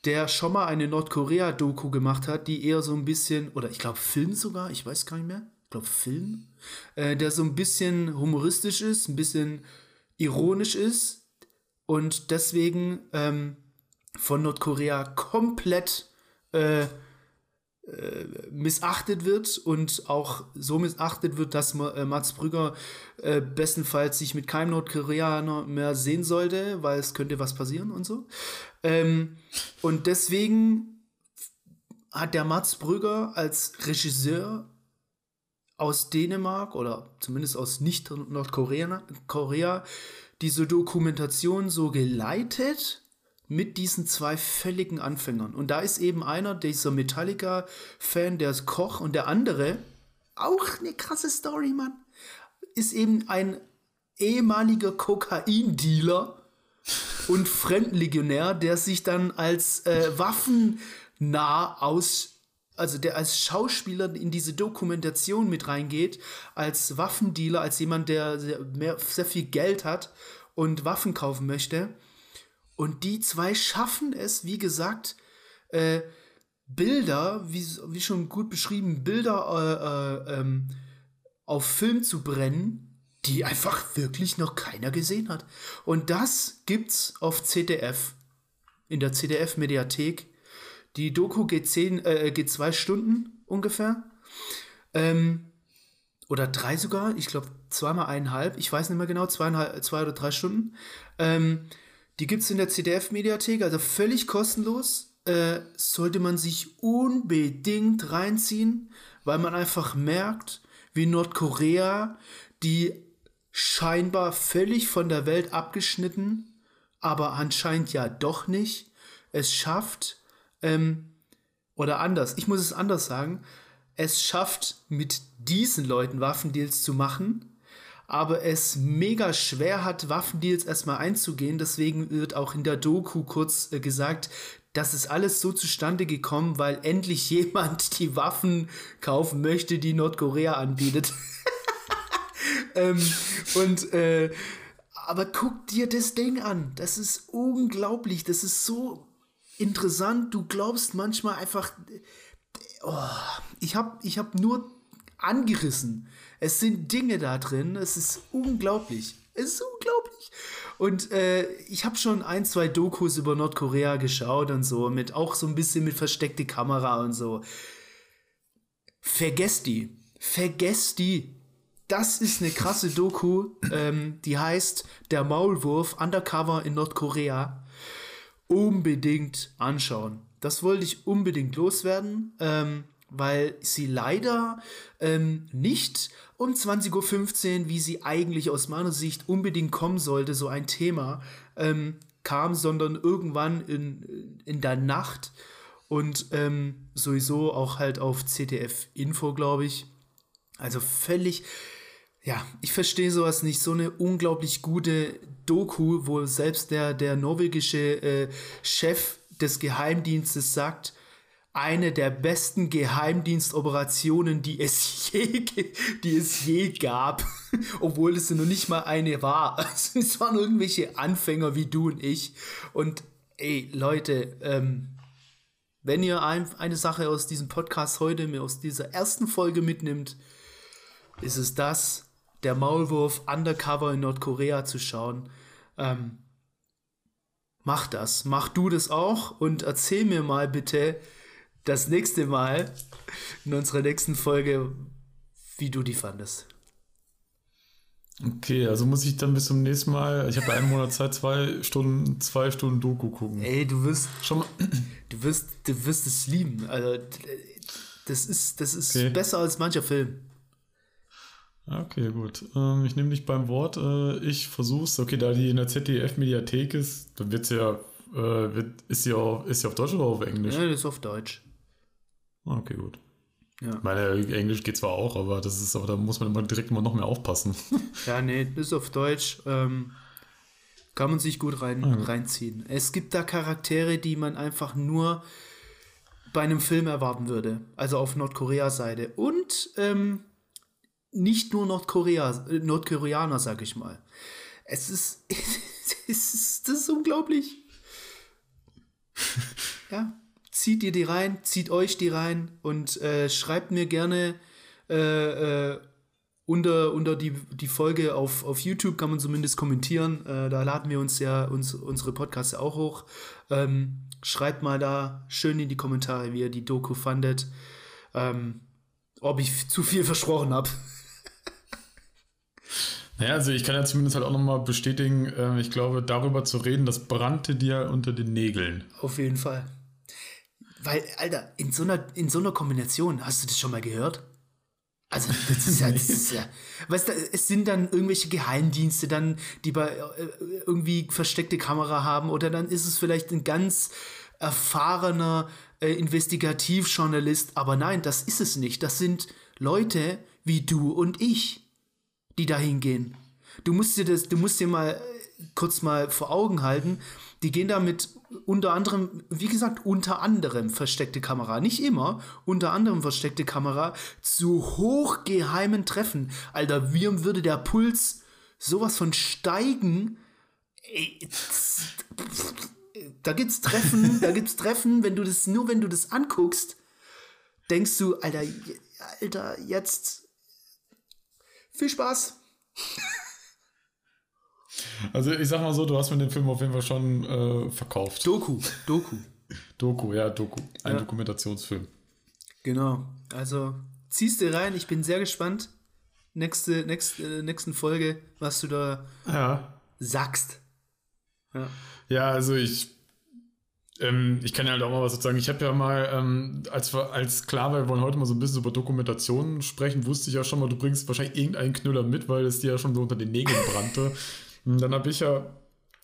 der schon mal eine Nordkorea-Doku gemacht hat, die eher so ein bisschen, oder ich glaube Film sogar, ich weiß gar nicht mehr, ich glaube Film, äh, der so ein bisschen humoristisch ist, ein bisschen ironisch ist und deswegen ähm, von Nordkorea komplett äh, äh, missachtet wird und auch so missachtet wird, dass äh, Mats Brügger äh, bestenfalls sich mit keinem Nordkoreaner mehr sehen sollte, weil es könnte was passieren und so. Ähm, und deswegen hat der Mats Brügger als Regisseur aus Dänemark oder zumindest aus Nicht-Nordkorea Korea, diese Dokumentation so geleitet mit diesen zwei völligen Anfängern. Und da ist eben einer, dieser Metallica-Fan, der ist Koch, und der andere, auch eine krasse Story, Mann, ist eben ein ehemaliger Kokain-Dealer und Fremdenlegionär, der sich dann als äh, waffennah aus also der als Schauspieler in diese Dokumentation mit reingeht, als Waffendealer, als jemand, der sehr, mehr, sehr viel Geld hat und Waffen kaufen möchte. Und die zwei schaffen es, wie gesagt, äh, Bilder, wie, wie schon gut beschrieben, Bilder äh, äh, ähm, auf Film zu brennen, die einfach wirklich noch keiner gesehen hat. Und das gibt's auf ZDF, in der ZDF-Mediathek. Die Doku geht, zehn, äh, geht zwei Stunden ungefähr. Ähm, oder drei sogar, ich glaube zweimal eineinhalb, ich weiß nicht mehr genau, zweieinhalb, zwei oder drei Stunden. Ähm, die gibt es in der CDF-Mediathek, also völlig kostenlos. Äh, sollte man sich unbedingt reinziehen, weil man einfach merkt, wie Nordkorea, die scheinbar völlig von der Welt abgeschnitten, aber anscheinend ja doch nicht, es schafft, ähm, oder anders, ich muss es anders sagen, es schafft mit diesen Leuten Waffendeals zu machen, aber es mega schwer hat, Waffendeals erstmal einzugehen. Deswegen wird auch in der Doku kurz äh, gesagt, das ist alles so zustande gekommen, weil endlich jemand die Waffen kaufen möchte, die Nordkorea anbietet. ähm, und äh, aber guck dir das Ding an. Das ist unglaublich. Das ist so interessant. Du glaubst manchmal einfach. Oh, ich habe ich hab nur angerissen. Es sind Dinge da drin, es ist unglaublich. Es ist unglaublich. Und äh, ich habe schon ein, zwei Dokus über Nordkorea geschaut und so, mit auch so ein bisschen mit versteckte Kamera und so. Vergesst die. Vergesst die. Das ist eine krasse Doku, ähm, die heißt Der Maulwurf Undercover in Nordkorea. Unbedingt anschauen. Das wollte ich unbedingt loswerden. Ähm, weil sie leider ähm, nicht um 20.15 Uhr, wie sie eigentlich aus meiner Sicht unbedingt kommen sollte, so ein Thema ähm, kam, sondern irgendwann in, in der Nacht und ähm, sowieso auch halt auf CTF Info, glaube ich. Also völlig, ja, ich verstehe sowas nicht. So eine unglaublich gute Doku, wo selbst der, der norwegische äh, Chef des Geheimdienstes sagt, eine der besten Geheimdienstoperationen, die es je, die es je gab, obwohl es noch nicht mal eine war. Es waren irgendwelche Anfänger wie du und ich. Und ey, Leute, ähm, wenn ihr ein, eine Sache aus diesem Podcast heute, mir aus dieser ersten Folge mitnimmt, ist es das, der Maulwurf Undercover in Nordkorea zu schauen. Ähm, mach das, mach du das auch und erzähl mir mal bitte, das nächste Mal in unserer nächsten Folge, wie du die fandest. Okay, also muss ich dann bis zum nächsten Mal, ich habe einen Monat Zeit, zwei Stunden, zwei Stunden Doku gucken. Ey, du wirst schon mal, du wirst, du wirst es lieben. Also, das ist, das ist okay. besser als mancher Film. Okay, gut. Ähm, ich nehme dich beim Wort. Äh, ich versuch's. Okay, da die in der ZDF-Mediathek ist, dann wird's ja, äh, wird, ist sie auf, ist sie auf Deutsch oder auf Englisch? Ja, das ist auf Deutsch. Okay, gut. Ja. Ich meine, Englisch geht zwar auch, aber das ist aber da muss man immer direkt immer noch mehr aufpassen. ja, nee, bis auf Deutsch ähm, kann man sich gut rein, ja. reinziehen. Es gibt da Charaktere, die man einfach nur bei einem Film erwarten würde. Also auf Nordkorea-Seite. Und ähm, nicht nur Nordkorea, Nordkoreaner, sag ich mal. Es ist, Das ist, das ist unglaublich. ja, zieht ihr die rein, zieht euch die rein und äh, schreibt mir gerne äh, äh, unter, unter die, die Folge auf, auf YouTube kann man zumindest kommentieren. Äh, da laden wir uns ja uns, unsere Podcasts auch hoch. Ähm, schreibt mal da schön in die Kommentare, wie ihr die Doku fandet. Ähm, ob ich zu viel versprochen habe. Naja, also ich kann ja zumindest halt auch nochmal bestätigen, äh, ich glaube, darüber zu reden, das brannte dir unter den Nägeln. Auf jeden Fall. Weil, Alter, in so einer, in so einer Kombination, hast du das schon mal gehört? Also, das ist ja, das ist ja, weißt du, es sind dann irgendwelche Geheimdienste dann, die bei äh, irgendwie versteckte Kamera haben oder dann ist es vielleicht ein ganz erfahrener äh, Investigativjournalist, aber nein, das ist es nicht. Das sind Leute wie du und ich die da hingehen. Du musst dir das, du musst dir mal äh, kurz mal vor Augen halten, die gehen da mit unter anderem, wie gesagt, unter anderem versteckte Kamera, nicht immer, unter anderem versteckte Kamera zu hochgeheimen Treffen. Alter, wie würde der Puls sowas von steigen? Da gibt's Treffen, da gibt's Treffen, wenn du das, nur wenn du das anguckst, denkst du, Alter, Alter, jetzt viel Spaß. Also ich sag mal so, du hast mir den Film auf jeden Fall schon äh, verkauft. Doku, Doku. Doku, ja, Doku. Ein ja. Dokumentationsfilm. Genau. Also ziehst du rein, ich bin sehr gespannt. Nächste, nächste, äh, nächsten Folge, was du da ja. sagst. Ja. ja, also ich ähm, ich kann ja halt auch mal was sagen. Ich habe ja mal, ähm, als, wir, als klar war, wir wollen heute mal so ein bisschen über Dokumentationen sprechen, wusste ich ja schon mal, du bringst wahrscheinlich irgendeinen Knüller mit, weil es dir ja schon so unter den Nägeln brannte. Und dann habe ich ja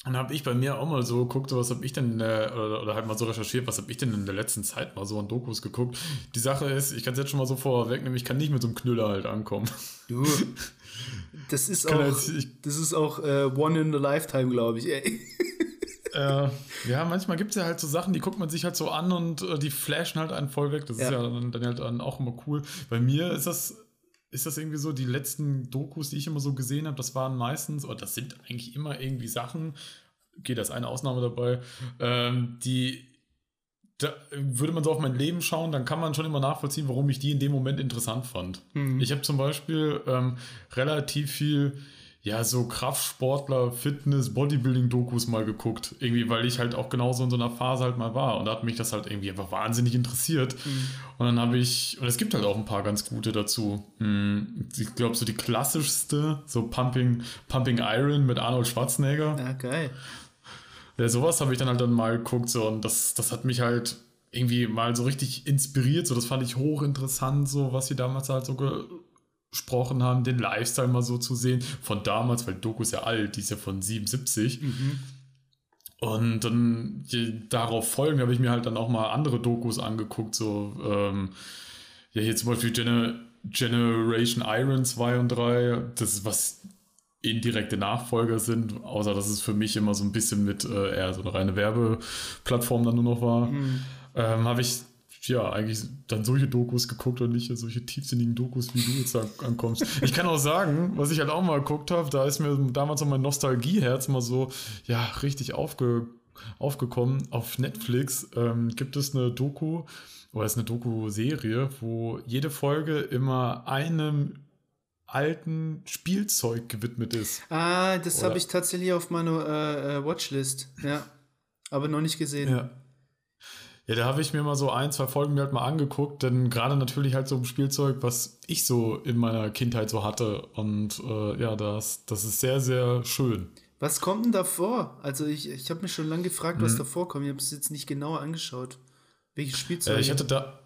dann habe ich bei mir auch mal so geguckt, was habe ich denn, der, oder, oder, halt mal so recherchiert, was habe ich denn in der letzten Zeit mal so an Dokus geguckt. Die Sache ist, ich kann es jetzt schon mal so vorweg nehmen, ich kann nicht mit so einem Knüller halt ankommen. Du, das ist auch, jetzt, ich, das ist auch uh, One in a Lifetime, glaube ich, ey äh, ja, manchmal gibt es ja halt so Sachen, die guckt man sich halt so an und äh, die flashen halt einen voll weg. Das ja. ist ja dann, dann halt dann auch immer cool. Bei mir ist das, ist das irgendwie so, die letzten Dokus, die ich immer so gesehen habe, das waren meistens, oder das sind eigentlich immer irgendwie Sachen, okay, da ist eine Ausnahme dabei, ähm, die da würde man so auf mein Leben schauen, dann kann man schon immer nachvollziehen, warum ich die in dem Moment interessant fand. Mhm. Ich habe zum Beispiel ähm, relativ viel ja, so Kraftsportler, Fitness, Bodybuilding-Dokus mal geguckt. Irgendwie, weil ich halt auch genauso in so einer Phase halt mal war. Und da hat mich das halt irgendwie einfach wahnsinnig interessiert. Mhm. Und dann habe ich, und es gibt halt auch ein paar ganz gute dazu. Hm, ich glaube, so die klassischste, so Pumping, Pumping Iron mit Arnold Schwarzenegger. Ja, geil. Ja, sowas habe ich dann halt dann mal geguckt. So, und das, das hat mich halt irgendwie mal so richtig inspiriert. So, das fand ich hochinteressant, so was sie damals halt so gesprochen haben, den Lifestyle mal so zu sehen, von damals, weil Doku ist ja alt, die ist ja von 77. Mhm. Und dann darauf folgend habe ich mir halt dann auch mal andere Dokus angeguckt, so ähm, ja hier zum Beispiel Gener Generation Iron 2 und 3, das ist was indirekte Nachfolger sind, außer dass es für mich immer so ein bisschen mit äh, eher so eine reine Werbeplattform dann nur noch war. Mhm. Ähm, habe ich ja, eigentlich dann solche Dokus geguckt und nicht solche tiefsinnigen Dokus, wie du jetzt ankommst. Ich kann auch sagen, was ich halt auch mal geguckt habe, da ist mir damals so mein Nostalgieherz mal so, ja, richtig aufge, aufgekommen. Auf Netflix ähm, gibt es eine Doku, oder ist eine Doku-Serie, wo jede Folge immer einem alten Spielzeug gewidmet ist. Ah, das habe ich tatsächlich auf meiner äh, äh, Watchlist, ja. Aber noch nicht gesehen. Ja. Ja, da habe ich mir mal so ein, zwei Folgen mir halt mal angeguckt, denn gerade natürlich halt so ein Spielzeug, was ich so in meiner Kindheit so hatte. Und äh, ja, das, das ist sehr, sehr schön. Was kommt denn davor? Also ich, ich habe mich schon lange gefragt, was hm. davor kommt. Ich habe es jetzt nicht genauer angeschaut. Welches Spielzeug? Äh, ich hatte da,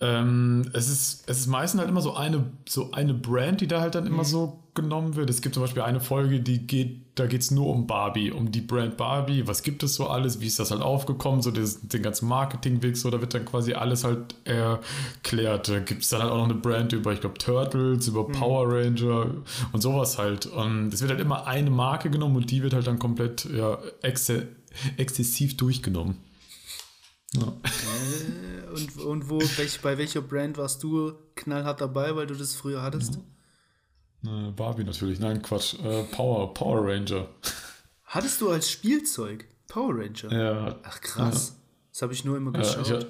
ähm, es, ist, es ist meistens halt immer so eine, so eine Brand, die da halt dann immer mhm. so genommen wird. Es gibt zum Beispiel eine Folge, die geht, da geht es nur um Barbie, um die Brand Barbie. Was gibt es so alles? Wie ist das halt aufgekommen? So des, den ganzen Marketingweg, so da wird dann quasi alles halt erklärt. Da gibt es dann halt auch noch eine Brand über, ich glaube, Turtles, über mhm. Power Ranger und sowas halt. Und es wird halt immer eine Marke genommen und die wird halt dann komplett ja, ex exzessiv durchgenommen. Ja. Äh, und, und wo, welch, bei welcher Brand warst du knallhart dabei, weil du das früher hattest? Ja. Barbie natürlich, nein, Quatsch. Äh, Power, Power Ranger. Hattest du als Spielzeug Power Ranger? Ja. Ach krass. Ja. Das habe ich nur immer Ja, geschaut. ich,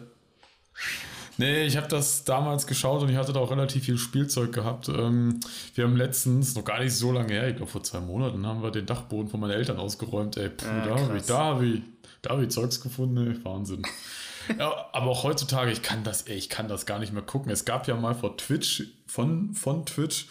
nee, ich habe das damals geschaut und ich hatte da auch relativ viel Spielzeug gehabt. Ähm, wir haben letztens, noch gar nicht so lange her, ich glaube vor zwei Monaten, haben wir den Dachboden von meinen Eltern ausgeräumt. Ey, puh, Ja, da habe ich, da hab ich, da hab ich Zeugs gefunden, Wahnsinn. ja, aber auch heutzutage, ich kann das, ey, ich kann das gar nicht mehr gucken. Es gab ja mal vor Twitch, von, von Twitch,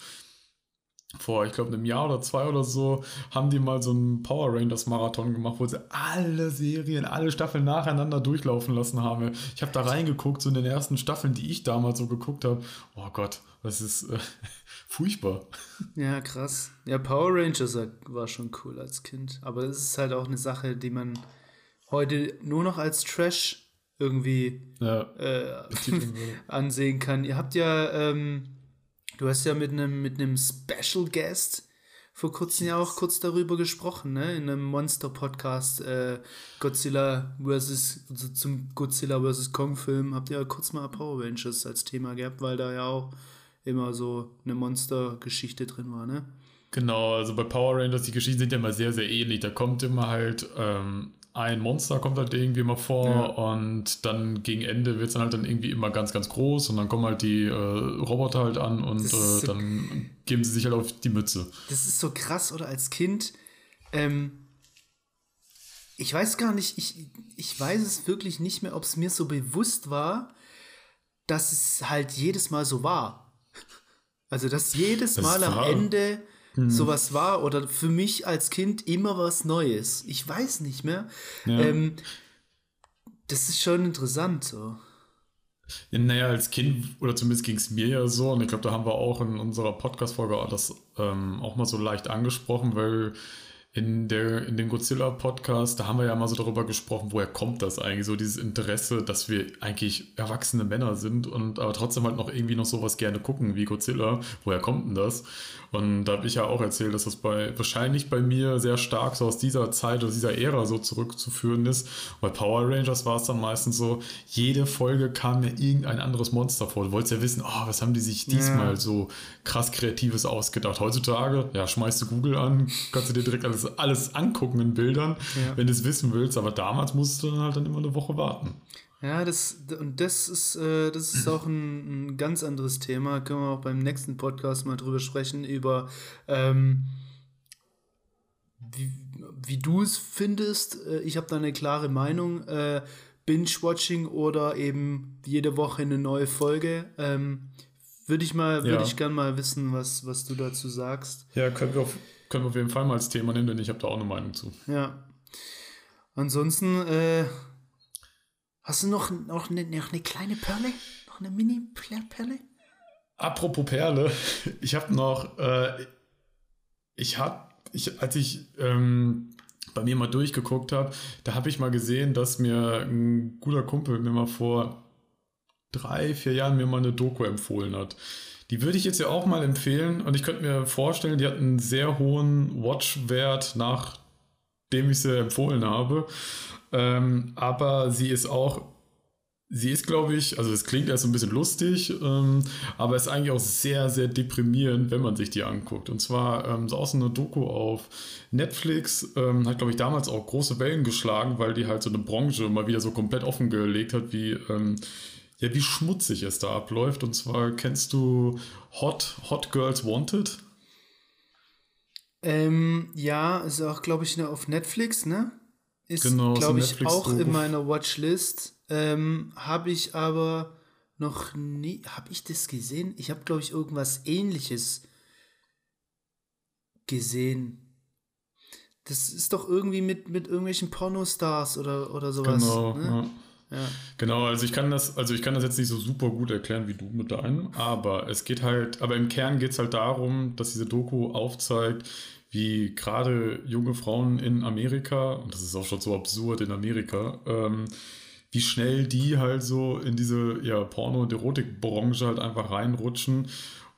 vor, ich glaube, einem Jahr oder zwei oder so, haben die mal so einen Power Rangers Marathon gemacht, wo sie alle Serien, alle Staffeln nacheinander durchlaufen lassen haben. Ich habe da reingeguckt, so in den ersten Staffeln, die ich damals so geguckt habe. Oh Gott, das ist äh, furchtbar. Ja, krass. Ja, Power Rangers war schon cool als Kind. Aber es ist halt auch eine Sache, die man heute nur noch als Trash irgendwie Ja, äh, ansehen kann. Ihr habt ja, ähm, du hast ja mit einem mit einem Special Guest vor kurzem ja auch kurz darüber gesprochen, ne? In einem Monster-Podcast, äh, Godzilla vs. also zum Godzilla vs. Kong-Film habt ihr ja kurz mal Power Rangers als Thema gehabt, weil da ja auch immer so eine Monster-Geschichte drin war, ne? Genau, also bei Power Rangers, die Geschichten sind ja immer sehr, sehr ähnlich. Da kommt immer halt ähm, ein Monster, kommt halt irgendwie immer vor Ja. und dann gegen Ende wird es dann halt dann irgendwie immer ganz, ganz groß und dann kommen halt die äh, Roboter halt an und äh, so- dann geben sie sich halt auf die Mütze. Das ist so krass, oder als Kind. Ähm, ich weiß gar nicht, ich, ich weiß es wirklich nicht mehr, ob es mir so bewusst war, dass es halt jedes Mal so war. Also, dass jedes Das Mal am war- Ende sowas war oder für mich als Kind immer was Neues. Ich weiß nicht mehr. Ja. Ähm, das ist schon interessant so. Ja, naja, als Kind, oder zumindest ging es mir ja so, und ich glaube, da haben wir auch in unserer Podcast-Folge das ähm, auch mal so leicht angesprochen, weil in, der, in dem Godzilla-Podcast, da haben wir ja mal so darüber gesprochen, woher kommt das eigentlich, so dieses Interesse, dass wir eigentlich erwachsene Männer sind und aber trotzdem halt noch irgendwie noch sowas gerne gucken wie Godzilla. Woher kommt denn das? Und da habe ich ja auch erzählt, dass das bei wahrscheinlich bei mir sehr stark so aus dieser Zeit, aus dieser Ära so zurückzuführen ist. Bei Power Rangers war es dann meistens so, jede Folge kam mir irgendein anderes Monster vor. Du wolltest ja wissen, oh, was haben die sich diesmal so krass Kreatives ausgedacht. Heutzutage, ja, schmeißt du Google an, kannst du dir direkt alles, alles angucken in Bildern, Ja. wenn du es wissen willst. Aber damals musstest du dann halt dann immer eine Woche warten. Ja, das, und das ist, äh, das ist auch ein, ein ganz anderes Thema. Können wir auch beim nächsten Podcast mal drüber sprechen, über ähm, wie, wie du es findest. Äh, Ich habe da eine klare Meinung. Äh, Binge-Watching oder eben jede Woche eine neue Folge. Ähm, würde ich mal, würde Ja. ich gern mal wissen, was, was du dazu sagst. Ja, können wir auf, können wir auf jeden Fall mal als Thema nehmen, denn ich habe da auch eine Meinung zu. Ja. Ansonsten, äh, hast du noch, noch, eine, noch eine kleine Perle? Noch eine Mini-Perle? Apropos Perle, ich habe noch, äh, ich habe, ich, als ich ähm, bei mir mal durchgeguckt habe, da habe ich mal gesehen, dass mir ein guter Kumpel mir mal vor drei, vier Jahren mir mal eine Doku empfohlen hat. Die würde ich jetzt ja auch mal empfehlen und ich könnte mir vorstellen, die hat einen sehr hohen Watch-Wert, nachdem ich sie empfohlen habe. Ähm, aber sie ist auch Sie ist, glaube ich, also es klingt erst so ein bisschen lustig, ähm, aber ist eigentlich auch sehr, sehr deprimierend, wenn man sich die anguckt. Und zwar ähm, so eine Doku auf Netflix, ähm, hat, glaube ich, damals auch große Wellen geschlagen, weil die halt so eine Branche mal wieder so komplett offengelegt hat, wie, ähm, ja, wie schmutzig es da abläuft. Und zwar kennst du Hot, Hot Girls Wanted? Ähm, ja, ist auch, glaube ich, ne, auf Netflix, ne? Ist, Genau, glaube ich, auch in meiner Watchlist. Ähm, habe ich aber noch nie, habe ich das gesehen? Ich habe, glaube ich, irgendwas ähnliches gesehen. Das ist doch irgendwie mit, mit irgendwelchen Pornostars oder, oder sowas. Genau, ne? ja. ja. Genau, also ich kann das, also ich kann das jetzt nicht so super gut erklären wie du mit deinem, aber es geht halt, aber im Kern geht es halt darum, dass diese Doku aufzeigt, wie gerade junge Frauen in Amerika, und das ist auch schon so absurd in Amerika, ähm, wie schnell die halt so in diese ja, Porno- und Erotikbranche halt einfach reinrutschen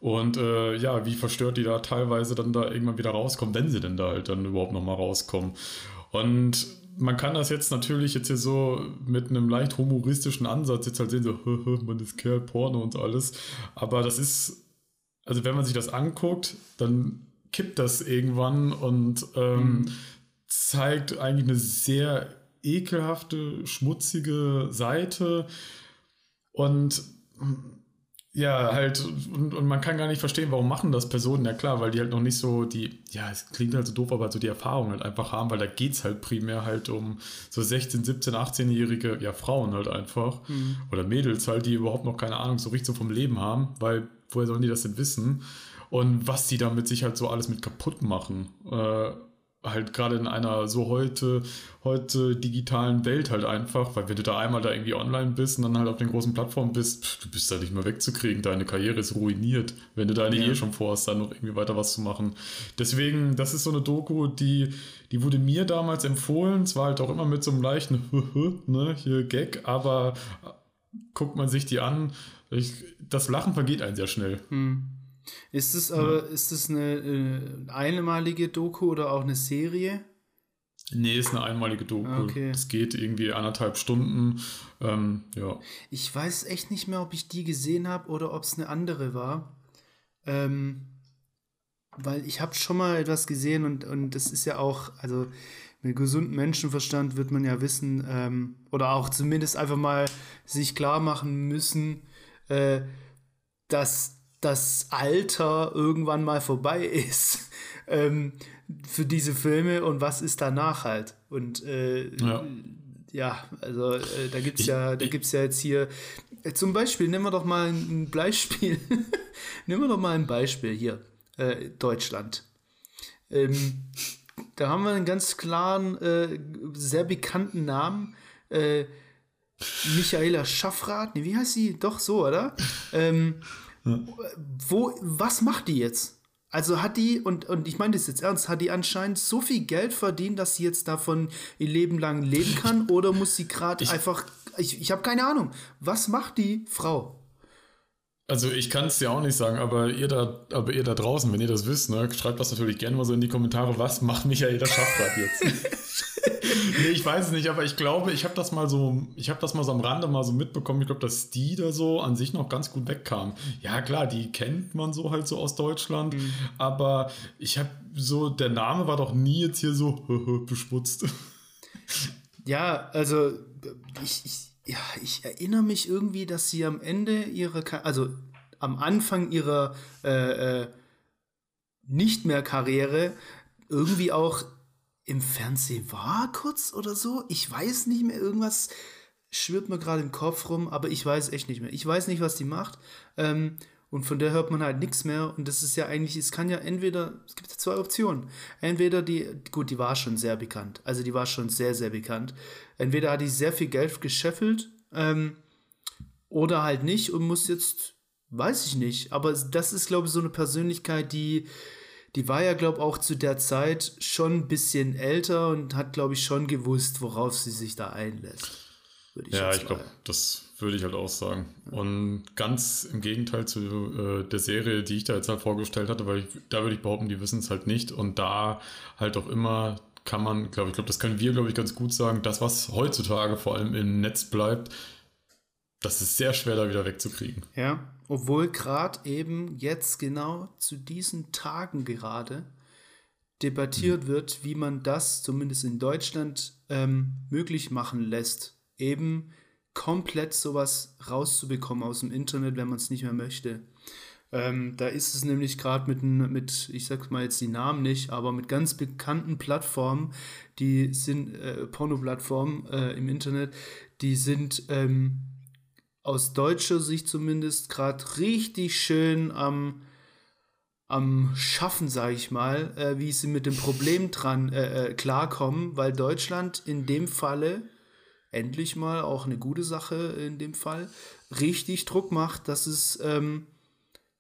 und äh, ja, wie verstört die da teilweise dann da irgendwann wieder rauskommen, wenn sie denn da halt dann überhaupt nochmal rauskommen. Und man kann das jetzt natürlich jetzt hier so mit einem leicht humoristischen Ansatz jetzt halt sehen, so, man ist Kerl, Porno und alles. Aber das ist, also wenn man sich das anguckt, dann kippt das irgendwann und ähm, zeigt eigentlich eine sehr ekelhafte, schmutzige Seite und ja, halt, und, und man kann gar nicht verstehen, warum machen das Personen, ja klar, weil die halt noch nicht so die, ja, es klingt halt so doof, aber so die Erfahrung halt einfach haben, weil da geht es halt primär halt um so 16, 17, 18-jährige, ja, Frauen halt einfach. Mhm. Oder Mädels halt, die überhaupt noch keine Ahnung so richtig so vom Leben haben, weil woher sollen die das denn wissen? Und was die damit sich halt so alles mit kaputt machen. Äh, halt gerade in einer so heute, heute digitalen Welt halt einfach, weil wenn du da einmal da irgendwie online bist und dann halt auf den großen Plattformen bist, du bist da nicht mehr wegzukriegen, deine Karriere ist ruiniert, wenn du deine ja. Ehe schon vorhast, dann noch irgendwie weiter was zu machen. Deswegen, das ist so eine Doku, die, die wurde mir damals empfohlen, zwar halt auch immer mit so einem leichten ne, hier Gag, aber guckt man sich die an, ich, das Lachen vergeht einem sehr schnell. Hm. Ist es aber, ja. ist es eine äh, einmalige Doku oder auch eine Serie? Nee, ist eine einmalige Doku. Okay. Es geht irgendwie anderthalb Stunden. Ähm, ja. Ich weiß echt nicht mehr, ob ich die gesehen habe oder ob es eine andere war. Ähm, weil ich habe schon mal etwas gesehen und, und das ist ja auch, also mit gesundem Menschenverstand wird man ja wissen, ähm, oder auch zumindest einfach mal sich klar machen müssen, äh, dass das Alter irgendwann mal vorbei ist ähm, für diese Filme und was ist danach halt. Und äh, ja. ja. also äh, da gibt es ja, da gibt's ja jetzt hier, äh, zum Beispiel, nehmen wir doch mal ein Beispiel, nehmen wir doch mal ein Beispiel hier, äh, Deutschland. Ähm, da haben wir einen ganz klaren, äh, sehr bekannten Namen, äh, Michaela Schaffrath, nee, wie heißt sie? Doch so, oder? Ähm, wo, was macht die jetzt? Also hat die, und, und ich meine das jetzt ernst, hat die anscheinend so viel Geld verdient, dass sie jetzt davon ihr Leben lang leben kann? Oder muss sie gerade einfach, ich, ich habe keine Ahnung, was macht die Frau? Also ich kann es dir auch nicht sagen, aber ihr da, aber ihr da draußen, wenn ihr das wisst, ne, schreibt das natürlich gerne mal so in die Kommentare, was macht Michael Schaffrath jetzt? nee, ich weiß es nicht, aber ich glaube, ich habe das mal so, ich habe das mal so am Rande mal so mitbekommen. Ich glaube, dass die da so an sich noch ganz gut wegkam. Ja, klar, die kennt man so halt so aus Deutschland, mhm. aber ich habe so, der Name war doch nie jetzt hier so beschmutzt. Ja, also ich, ich ja, ich erinnere mich irgendwie, dass sie am Ende ihrer, also am Anfang ihrer äh, äh, nicht mehr Karriere irgendwie auch im Fernsehen war kurz oder so. Ich weiß nicht mehr, irgendwas schwirrt mir gerade im Kopf rum, aber ich weiß echt nicht mehr. Ich weiß nicht, was die macht. Ähm, und von der hört man halt nichts mehr. Und das ist ja eigentlich, es kann ja entweder, es gibt ja zwei Optionen. Entweder die, gut, die war schon sehr bekannt. Also die war schon sehr, sehr bekannt. Entweder hat die sehr viel Geld gescheffelt ähm, oder halt nicht und muss jetzt, weiß ich nicht. Aber das ist, glaube ich, so eine Persönlichkeit, die, die war ja, glaube ich, auch zu der Zeit schon ein bisschen älter und hat, glaube ich, schon gewusst, worauf sie sich da einlässt. Ich ja, ich glaube, das würde ich halt auch sagen. Und ganz im Gegenteil zu äh, der Serie, die ich da jetzt halt vorgestellt hatte, weil ich, da würde ich behaupten, die wissen es halt nicht. Und da halt auch immer kann man, glaube ich, glaube, das können wir, glaube ich, ganz gut sagen, das, was heutzutage vor allem im Netz bleibt, das ist sehr schwer da wieder wegzukriegen. Ja, obwohl gerade eben jetzt genau zu diesen Tagen gerade debattiert mhm. wird, wie man das zumindest in Deutschland ähm, möglich machen lässt. Eben komplett sowas rauszubekommen aus dem Internet, wenn man es nicht mehr möchte. Ähm, da ist es nämlich gerade mit, mit, ich sag mal jetzt die Namen nicht, aber mit ganz bekannten Plattformen, die sind, äh, Porno-Plattformen äh, im Internet, die sind ähm, aus deutscher Sicht zumindest gerade richtig schön am, am Schaffen, sage ich mal, äh, wie sie mit dem Problem dran äh, äh, klarkommen, weil Deutschland in dem Falle endlich mal auch eine gute Sache in dem Fall richtig Druck macht, dass es ähm,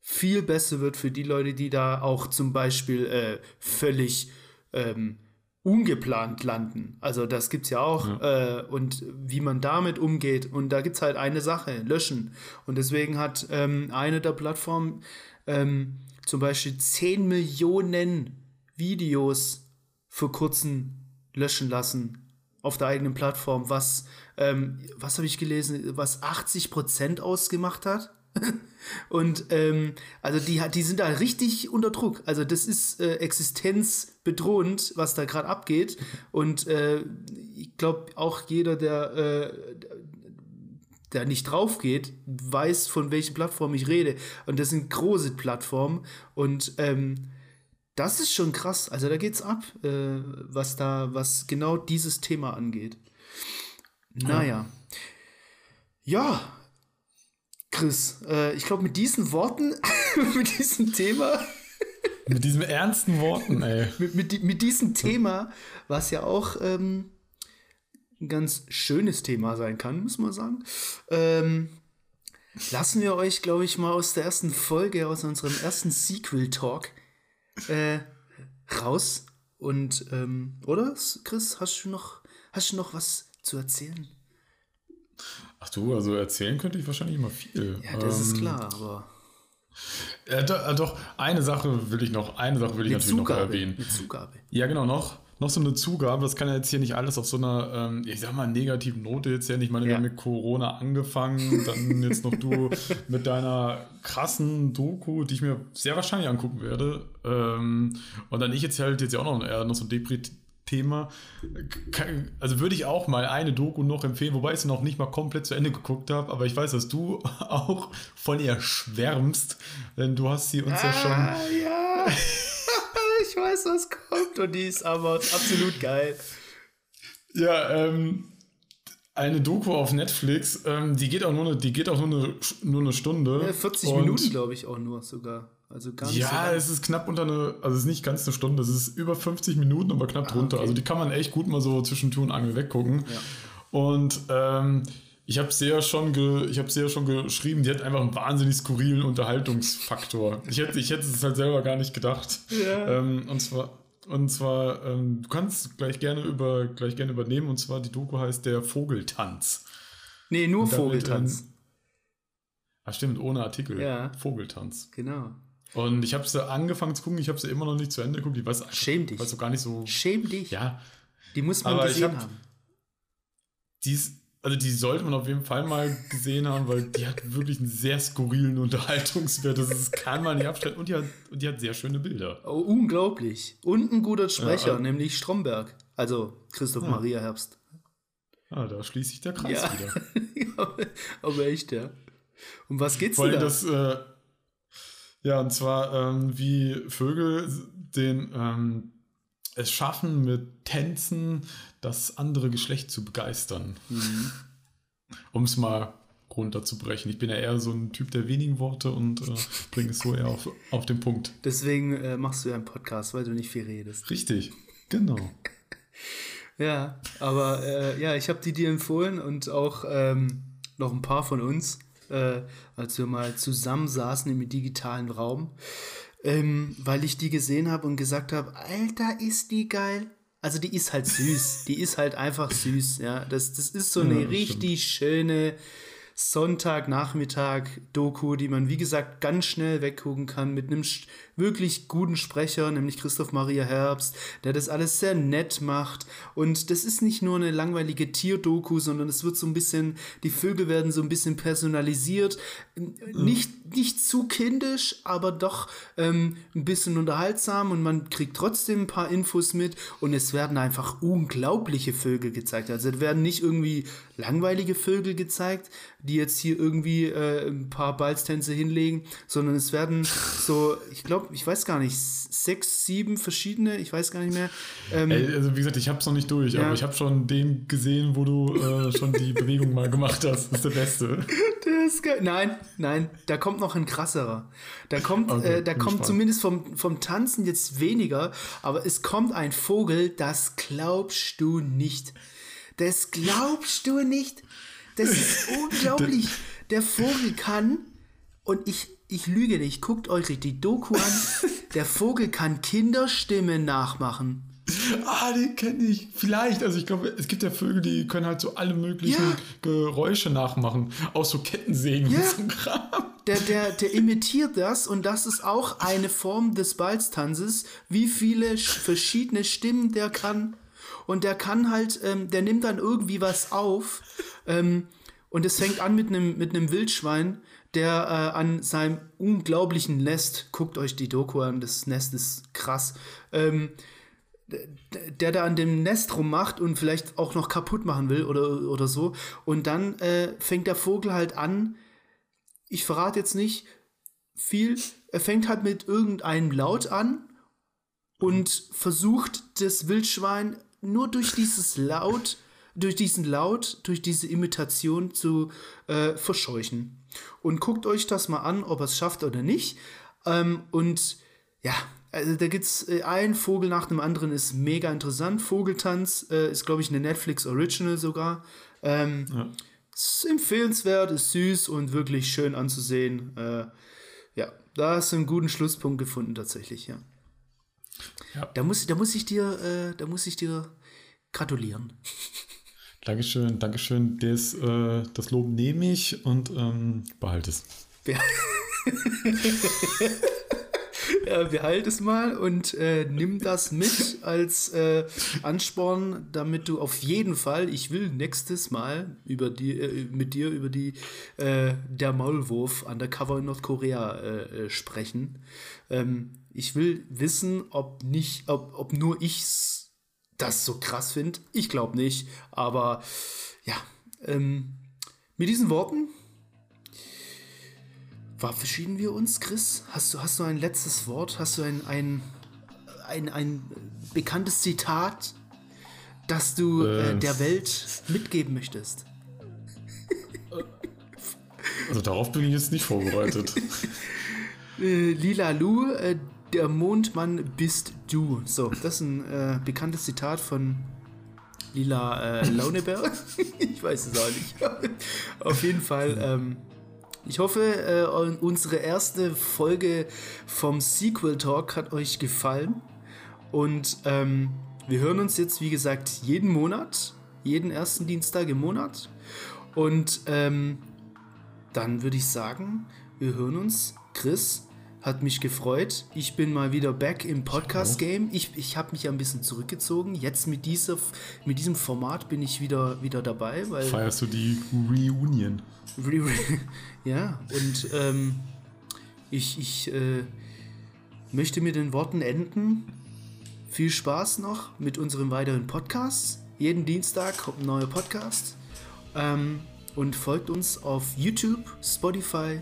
viel besser wird für die Leute, die da auch zum Beispiel äh, völlig ähm, ungeplant landen. Also das gibt es ja auch. Ja. Äh, und wie man damit umgeht. Und da gibt es halt eine Sache, löschen. Und deswegen hat ähm, eine der Plattformen ähm, zum Beispiel 10 Millionen Videos vor kurzem löschen lassen auf der eigenen Plattform, was, ähm, was habe ich gelesen, was 80 Prozent ausgemacht hat Und ähm, also die, die sind da richtig unter Druck. Also das ist äh, existenzbedrohend, was da gerade abgeht. Und äh, ich glaube, auch jeder, der, äh, der nicht drauf geht, weiß, von welchen Plattformen ich rede. Und das sind große Plattformen. Und ähm, das ist schon krass. Also da geht's ab, äh, was da, was genau dieses Thema angeht. Naja. Ja, Chris, äh, ich glaube, mit diesen Worten, mit diesem Thema. mit diesen ernsten Worten, ey. mit, mit, mit diesem Thema, was ja auch ähm, ein ganz schönes Thema sein kann, muss man sagen. Ähm, lassen wir euch, glaube ich, mal aus der ersten Folge, aus unserem ersten Sequel-Talk äh, raus. Und, ähm, oder, Chris, hast du noch, hast du noch was zu erzählen? Ach du, also erzählen könnte ich wahrscheinlich immer viel. Ja, das ähm, ist klar, aber. Äh, doch, eine Sache will ich noch, eine Sache will ich natürlich Zugabe, noch erwähnen. Eine Zugabe. Ja, genau, noch, noch so eine Zugabe. Das kann ja jetzt hier nicht alles auf so einer, ähm, ich sag mal, negativen Note jetzt ja nicht. Ich meine, ja. wir haben mit Corona angefangen, dann jetzt noch du mit deiner krassen Doku, die ich mir sehr wahrscheinlich angucken werde. Ähm, und dann ich jetzt halt jetzt ja auch noch, eher noch so ein Depri Thema. Also würde ich auch mal eine Doku noch empfehlen, wobei ich sie noch nicht mal komplett zu Ende geguckt habe, aber ich weiß, dass du auch von ihr schwärmst, denn du hast sie uns ah, ja schon. Ja, ich weiß, was kommt und die ist aber absolut geil. Ja, ähm, eine Doku auf Netflix, ähm, die geht auch nur eine, die geht auch nur eine, nur eine Stunde. Ja, 40 Minuten, glaube ich, auch nur sogar. Also gar nicht ja, so es ist knapp unter eine, also es ist nicht ganz eine Stunde, es ist über 50 Minuten, aber knapp ah, drunter. Okay. Also die kann man echt gut mal so zwischen Tür und Angel weggucken. Ja. Und ähm, ich habe sie ja schon, ge, ich habe sie ja schon geschrieben, die hat einfach einen wahnsinnig skurrilen Unterhaltungsfaktor. ich hätte, ich hätte es halt selber gar nicht gedacht. Ja. Ähm, und zwar, und zwar, ähm, du kannst gleich gerne über, gleich gerne übernehmen. Und zwar die Doku heißt der Vogeltanz. Nee, nur Vogeltanz. Ach stimmt, ohne Artikel. Ja. Vogeltanz. Genau. Und ich habe sie angefangen zu gucken, ich habe sie immer noch nicht zu Ende geguckt. Ich weiß, Schäm dich. Weiß auch gar nicht so. Schäm dich. Ja. Die muss man aber gesehen hab, haben. Die ist, also die sollte man auf jeden Fall mal gesehen haben, weil die hat wirklich einen sehr skurrilen Unterhaltungswert. Das ist, kann man nicht abstellen. Und die, hat, und die hat sehr schöne Bilder. Oh, unglaublich. Und ein guter Sprecher, ja, also, nämlich Stromberg. Also Christoph ja. Maria Herbst. Ah, da schließt sich der Kreis ja. wieder. aber echt, ja. Um was geht's denn da? Das, äh, ja, und zwar ähm, wie Vögel den ähm, es schaffen, mit Tänzen das andere Geschlecht zu begeistern. Mhm. Um es mal runterzubrechen. Ich bin ja eher so ein Typ der wenigen Worte und äh, bringe es so eher auf, auf den Punkt. Deswegen äh, machst du ja einen Podcast, weil du nicht viel redest. Richtig, genau. ja, aber äh, ja, ich habe die dir empfohlen und auch ähm, noch ein paar von uns äh, als wir mal zusammen saßen im digitalen Raum, ähm, weil ich die gesehen habe und gesagt habe, Alter, ist die geil. Also die ist halt süß, die ist halt einfach süß, ja. Das, das ist so eine ja, richtig stimmt. schöne, Sonntagnachmittag Doku, die man wie gesagt ganz schnell weggucken kann mit einem wirklich guten Sprecher, nämlich Christoph Maria Herbst, der das alles sehr nett macht. Und das ist nicht nur eine langweilige Tierdoku, sondern es wird so ein bisschen die Vögel werden so ein bisschen personalisiert, nicht nicht zu kindisch, aber doch ähm, ein bisschen unterhaltsam und man kriegt trotzdem ein paar Infos mit. Und es werden einfach unglaubliche Vögel gezeigt. Also es werden nicht irgendwie langweilige Vögel gezeigt, die jetzt hier irgendwie äh, ein paar Balztänze hinlegen, sondern es werden so, ich glaube, ich weiß gar nicht, sechs, sieben verschiedene, ich weiß gar nicht mehr. Ähm, Ey, also wie gesagt, ich habe es noch nicht durch, ja. aber ich habe schon den gesehen, wo du äh, schon die Bewegung mal gemacht hast. Das ist der Beste. Der ist geil. Nein, nein, da kommt noch ein krasserer. Da kommt, okay, äh, da kommt spannend. zumindest vom, vom Tanzen jetzt weniger, aber es kommt ein Vogel, das glaubst du nicht. Das glaubst du nicht. Das ist unglaublich. Der Vogel kann, und ich, ich lüge nicht, guckt euch die Doku an, der Vogel kann Kinderstimmen nachmachen. Ah, den kenne ich. Vielleicht. Also ich glaube, es gibt ja Vögel, die können halt so alle möglichen ja. Geräusche nachmachen. Auch so Kettensägen ja. und so Kram. Der, der, der imitiert das und das ist auch eine Form des Balztanzes, wie viele verschiedene Stimmen der kann. Und der kann halt, ähm, der nimmt dann irgendwie was auf. Ähm, und es fängt an mit einem mit einem Wildschwein, der äh, an seinem unglaublichen Nest, guckt euch die Doku an, das Nest ist krass, ähm, der da an dem Nest rummacht und vielleicht auch noch kaputt machen will oder, oder so. Und dann äh, fängt der Vogel halt an, ich verrate jetzt nicht viel, er fängt halt mit irgendeinem Laut an und versucht das Wildschwein nur durch dieses Laut, durch diesen Laut, durch diese Imitation zu äh, verscheuchen. Und guckt euch das mal an, ob er es schafft oder nicht. Ähm, und ja, also da gibt's äh, ein Vogel nach dem anderen, ist mega interessant. Vogeltanz äh, ist, glaube ich, eine Netflix Original sogar. Ähm, ja. Ist empfehlenswert, ist süß und wirklich schön anzusehen. Äh, ja, da hast du einen guten Schlusspunkt gefunden tatsächlich, ja. ja. Da, muss, da muss ich dir, äh, da muss ich dir gratulieren. Dankeschön, Dankeschön. Das, äh, das Lob nehme ich und ähm, behalte es. Ja. ja, behalt es mal und äh, nimm das mit als äh, Ansporn, damit du auf jeden Fall, ich will nächstes Mal über die, äh, mit dir über die äh, der Maulwurf Undercover in Nordkorea äh, äh, sprechen. Ähm, ich will wissen, ob nicht, ob, ob nur ich das so krass finde. Ich glaube nicht, aber ja. Ähm, mit diesen Worten Verabschieden wir uns, Chris? Hast du, hast du ein letztes Wort? Hast du ein, ein, ein, ein bekanntes Zitat, das du äh, ähm. der Welt mitgeben möchtest? Also darauf bin ich jetzt nicht vorbereitet. äh, Lila Lu, äh, der Mondmann bist du. So, das ist ein äh, bekanntes Zitat von Lila äh, Launeberg. ich weiß es auch nicht. Auf jeden Fall. Ähm, ich hoffe, äh, unsere erste Folge vom Sequel Talk hat euch gefallen. Und ähm, wir hören uns jetzt, wie gesagt, jeden Monat, jeden ersten Dienstag im Monat. Und ähm, dann würde ich sagen, wir hören uns. Chris, hat mich gefreut. Ich bin mal wieder back im Podcast-Game. Ich, ich habe mich ein bisschen zurückgezogen. Jetzt mit, dieser, mit diesem Format bin ich wieder, wieder dabei. Weil Feierst du die Reunion? Re ja, und ähm, ich, ich äh, möchte mit den Worten enden. Viel Spaß noch mit unseren weiteren Podcasts. Jeden Dienstag kommt ein neuer Podcast. Ähm, und folgt uns auf YouTube, Spotify,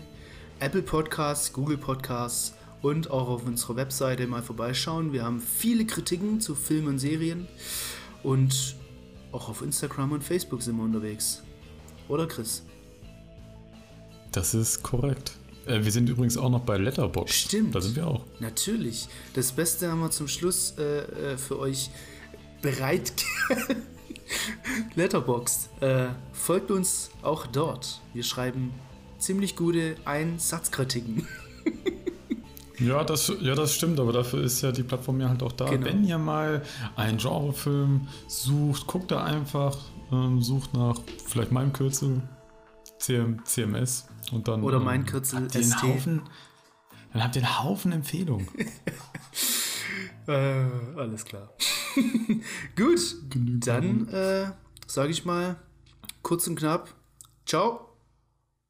Apple Podcasts, Google Podcasts und auch auf unserer Webseite mal vorbeischauen. Wir haben viele Kritiken zu Filmen und Serien und auch auf Instagram und Facebook sind wir unterwegs. Oder Chris? Das ist korrekt. Äh, wir sind übrigens auch noch bei Letterboxd. Stimmt. Da sind wir auch. Natürlich. Das Beste haben wir zum Schluss äh, äh für euch bereit. Letterboxd. Äh, folgt uns auch dort. Wir schreiben ziemlich gute Einsatzkritiken. Ja das, ja, das stimmt, aber dafür ist ja die Plattform ja halt auch da. Genau. Wenn ihr mal einen Genrefilm sucht, guckt da einfach, ähm, sucht nach vielleicht meinem Kürzel CM, CMS und dann. Oder mein ähm, Kürzel habt ST. Haufen, dann habt ihr einen Haufen Empfehlungen. äh, alles klar. Gut, Genügend. dann äh, sage ich mal kurz und knapp. Ciao.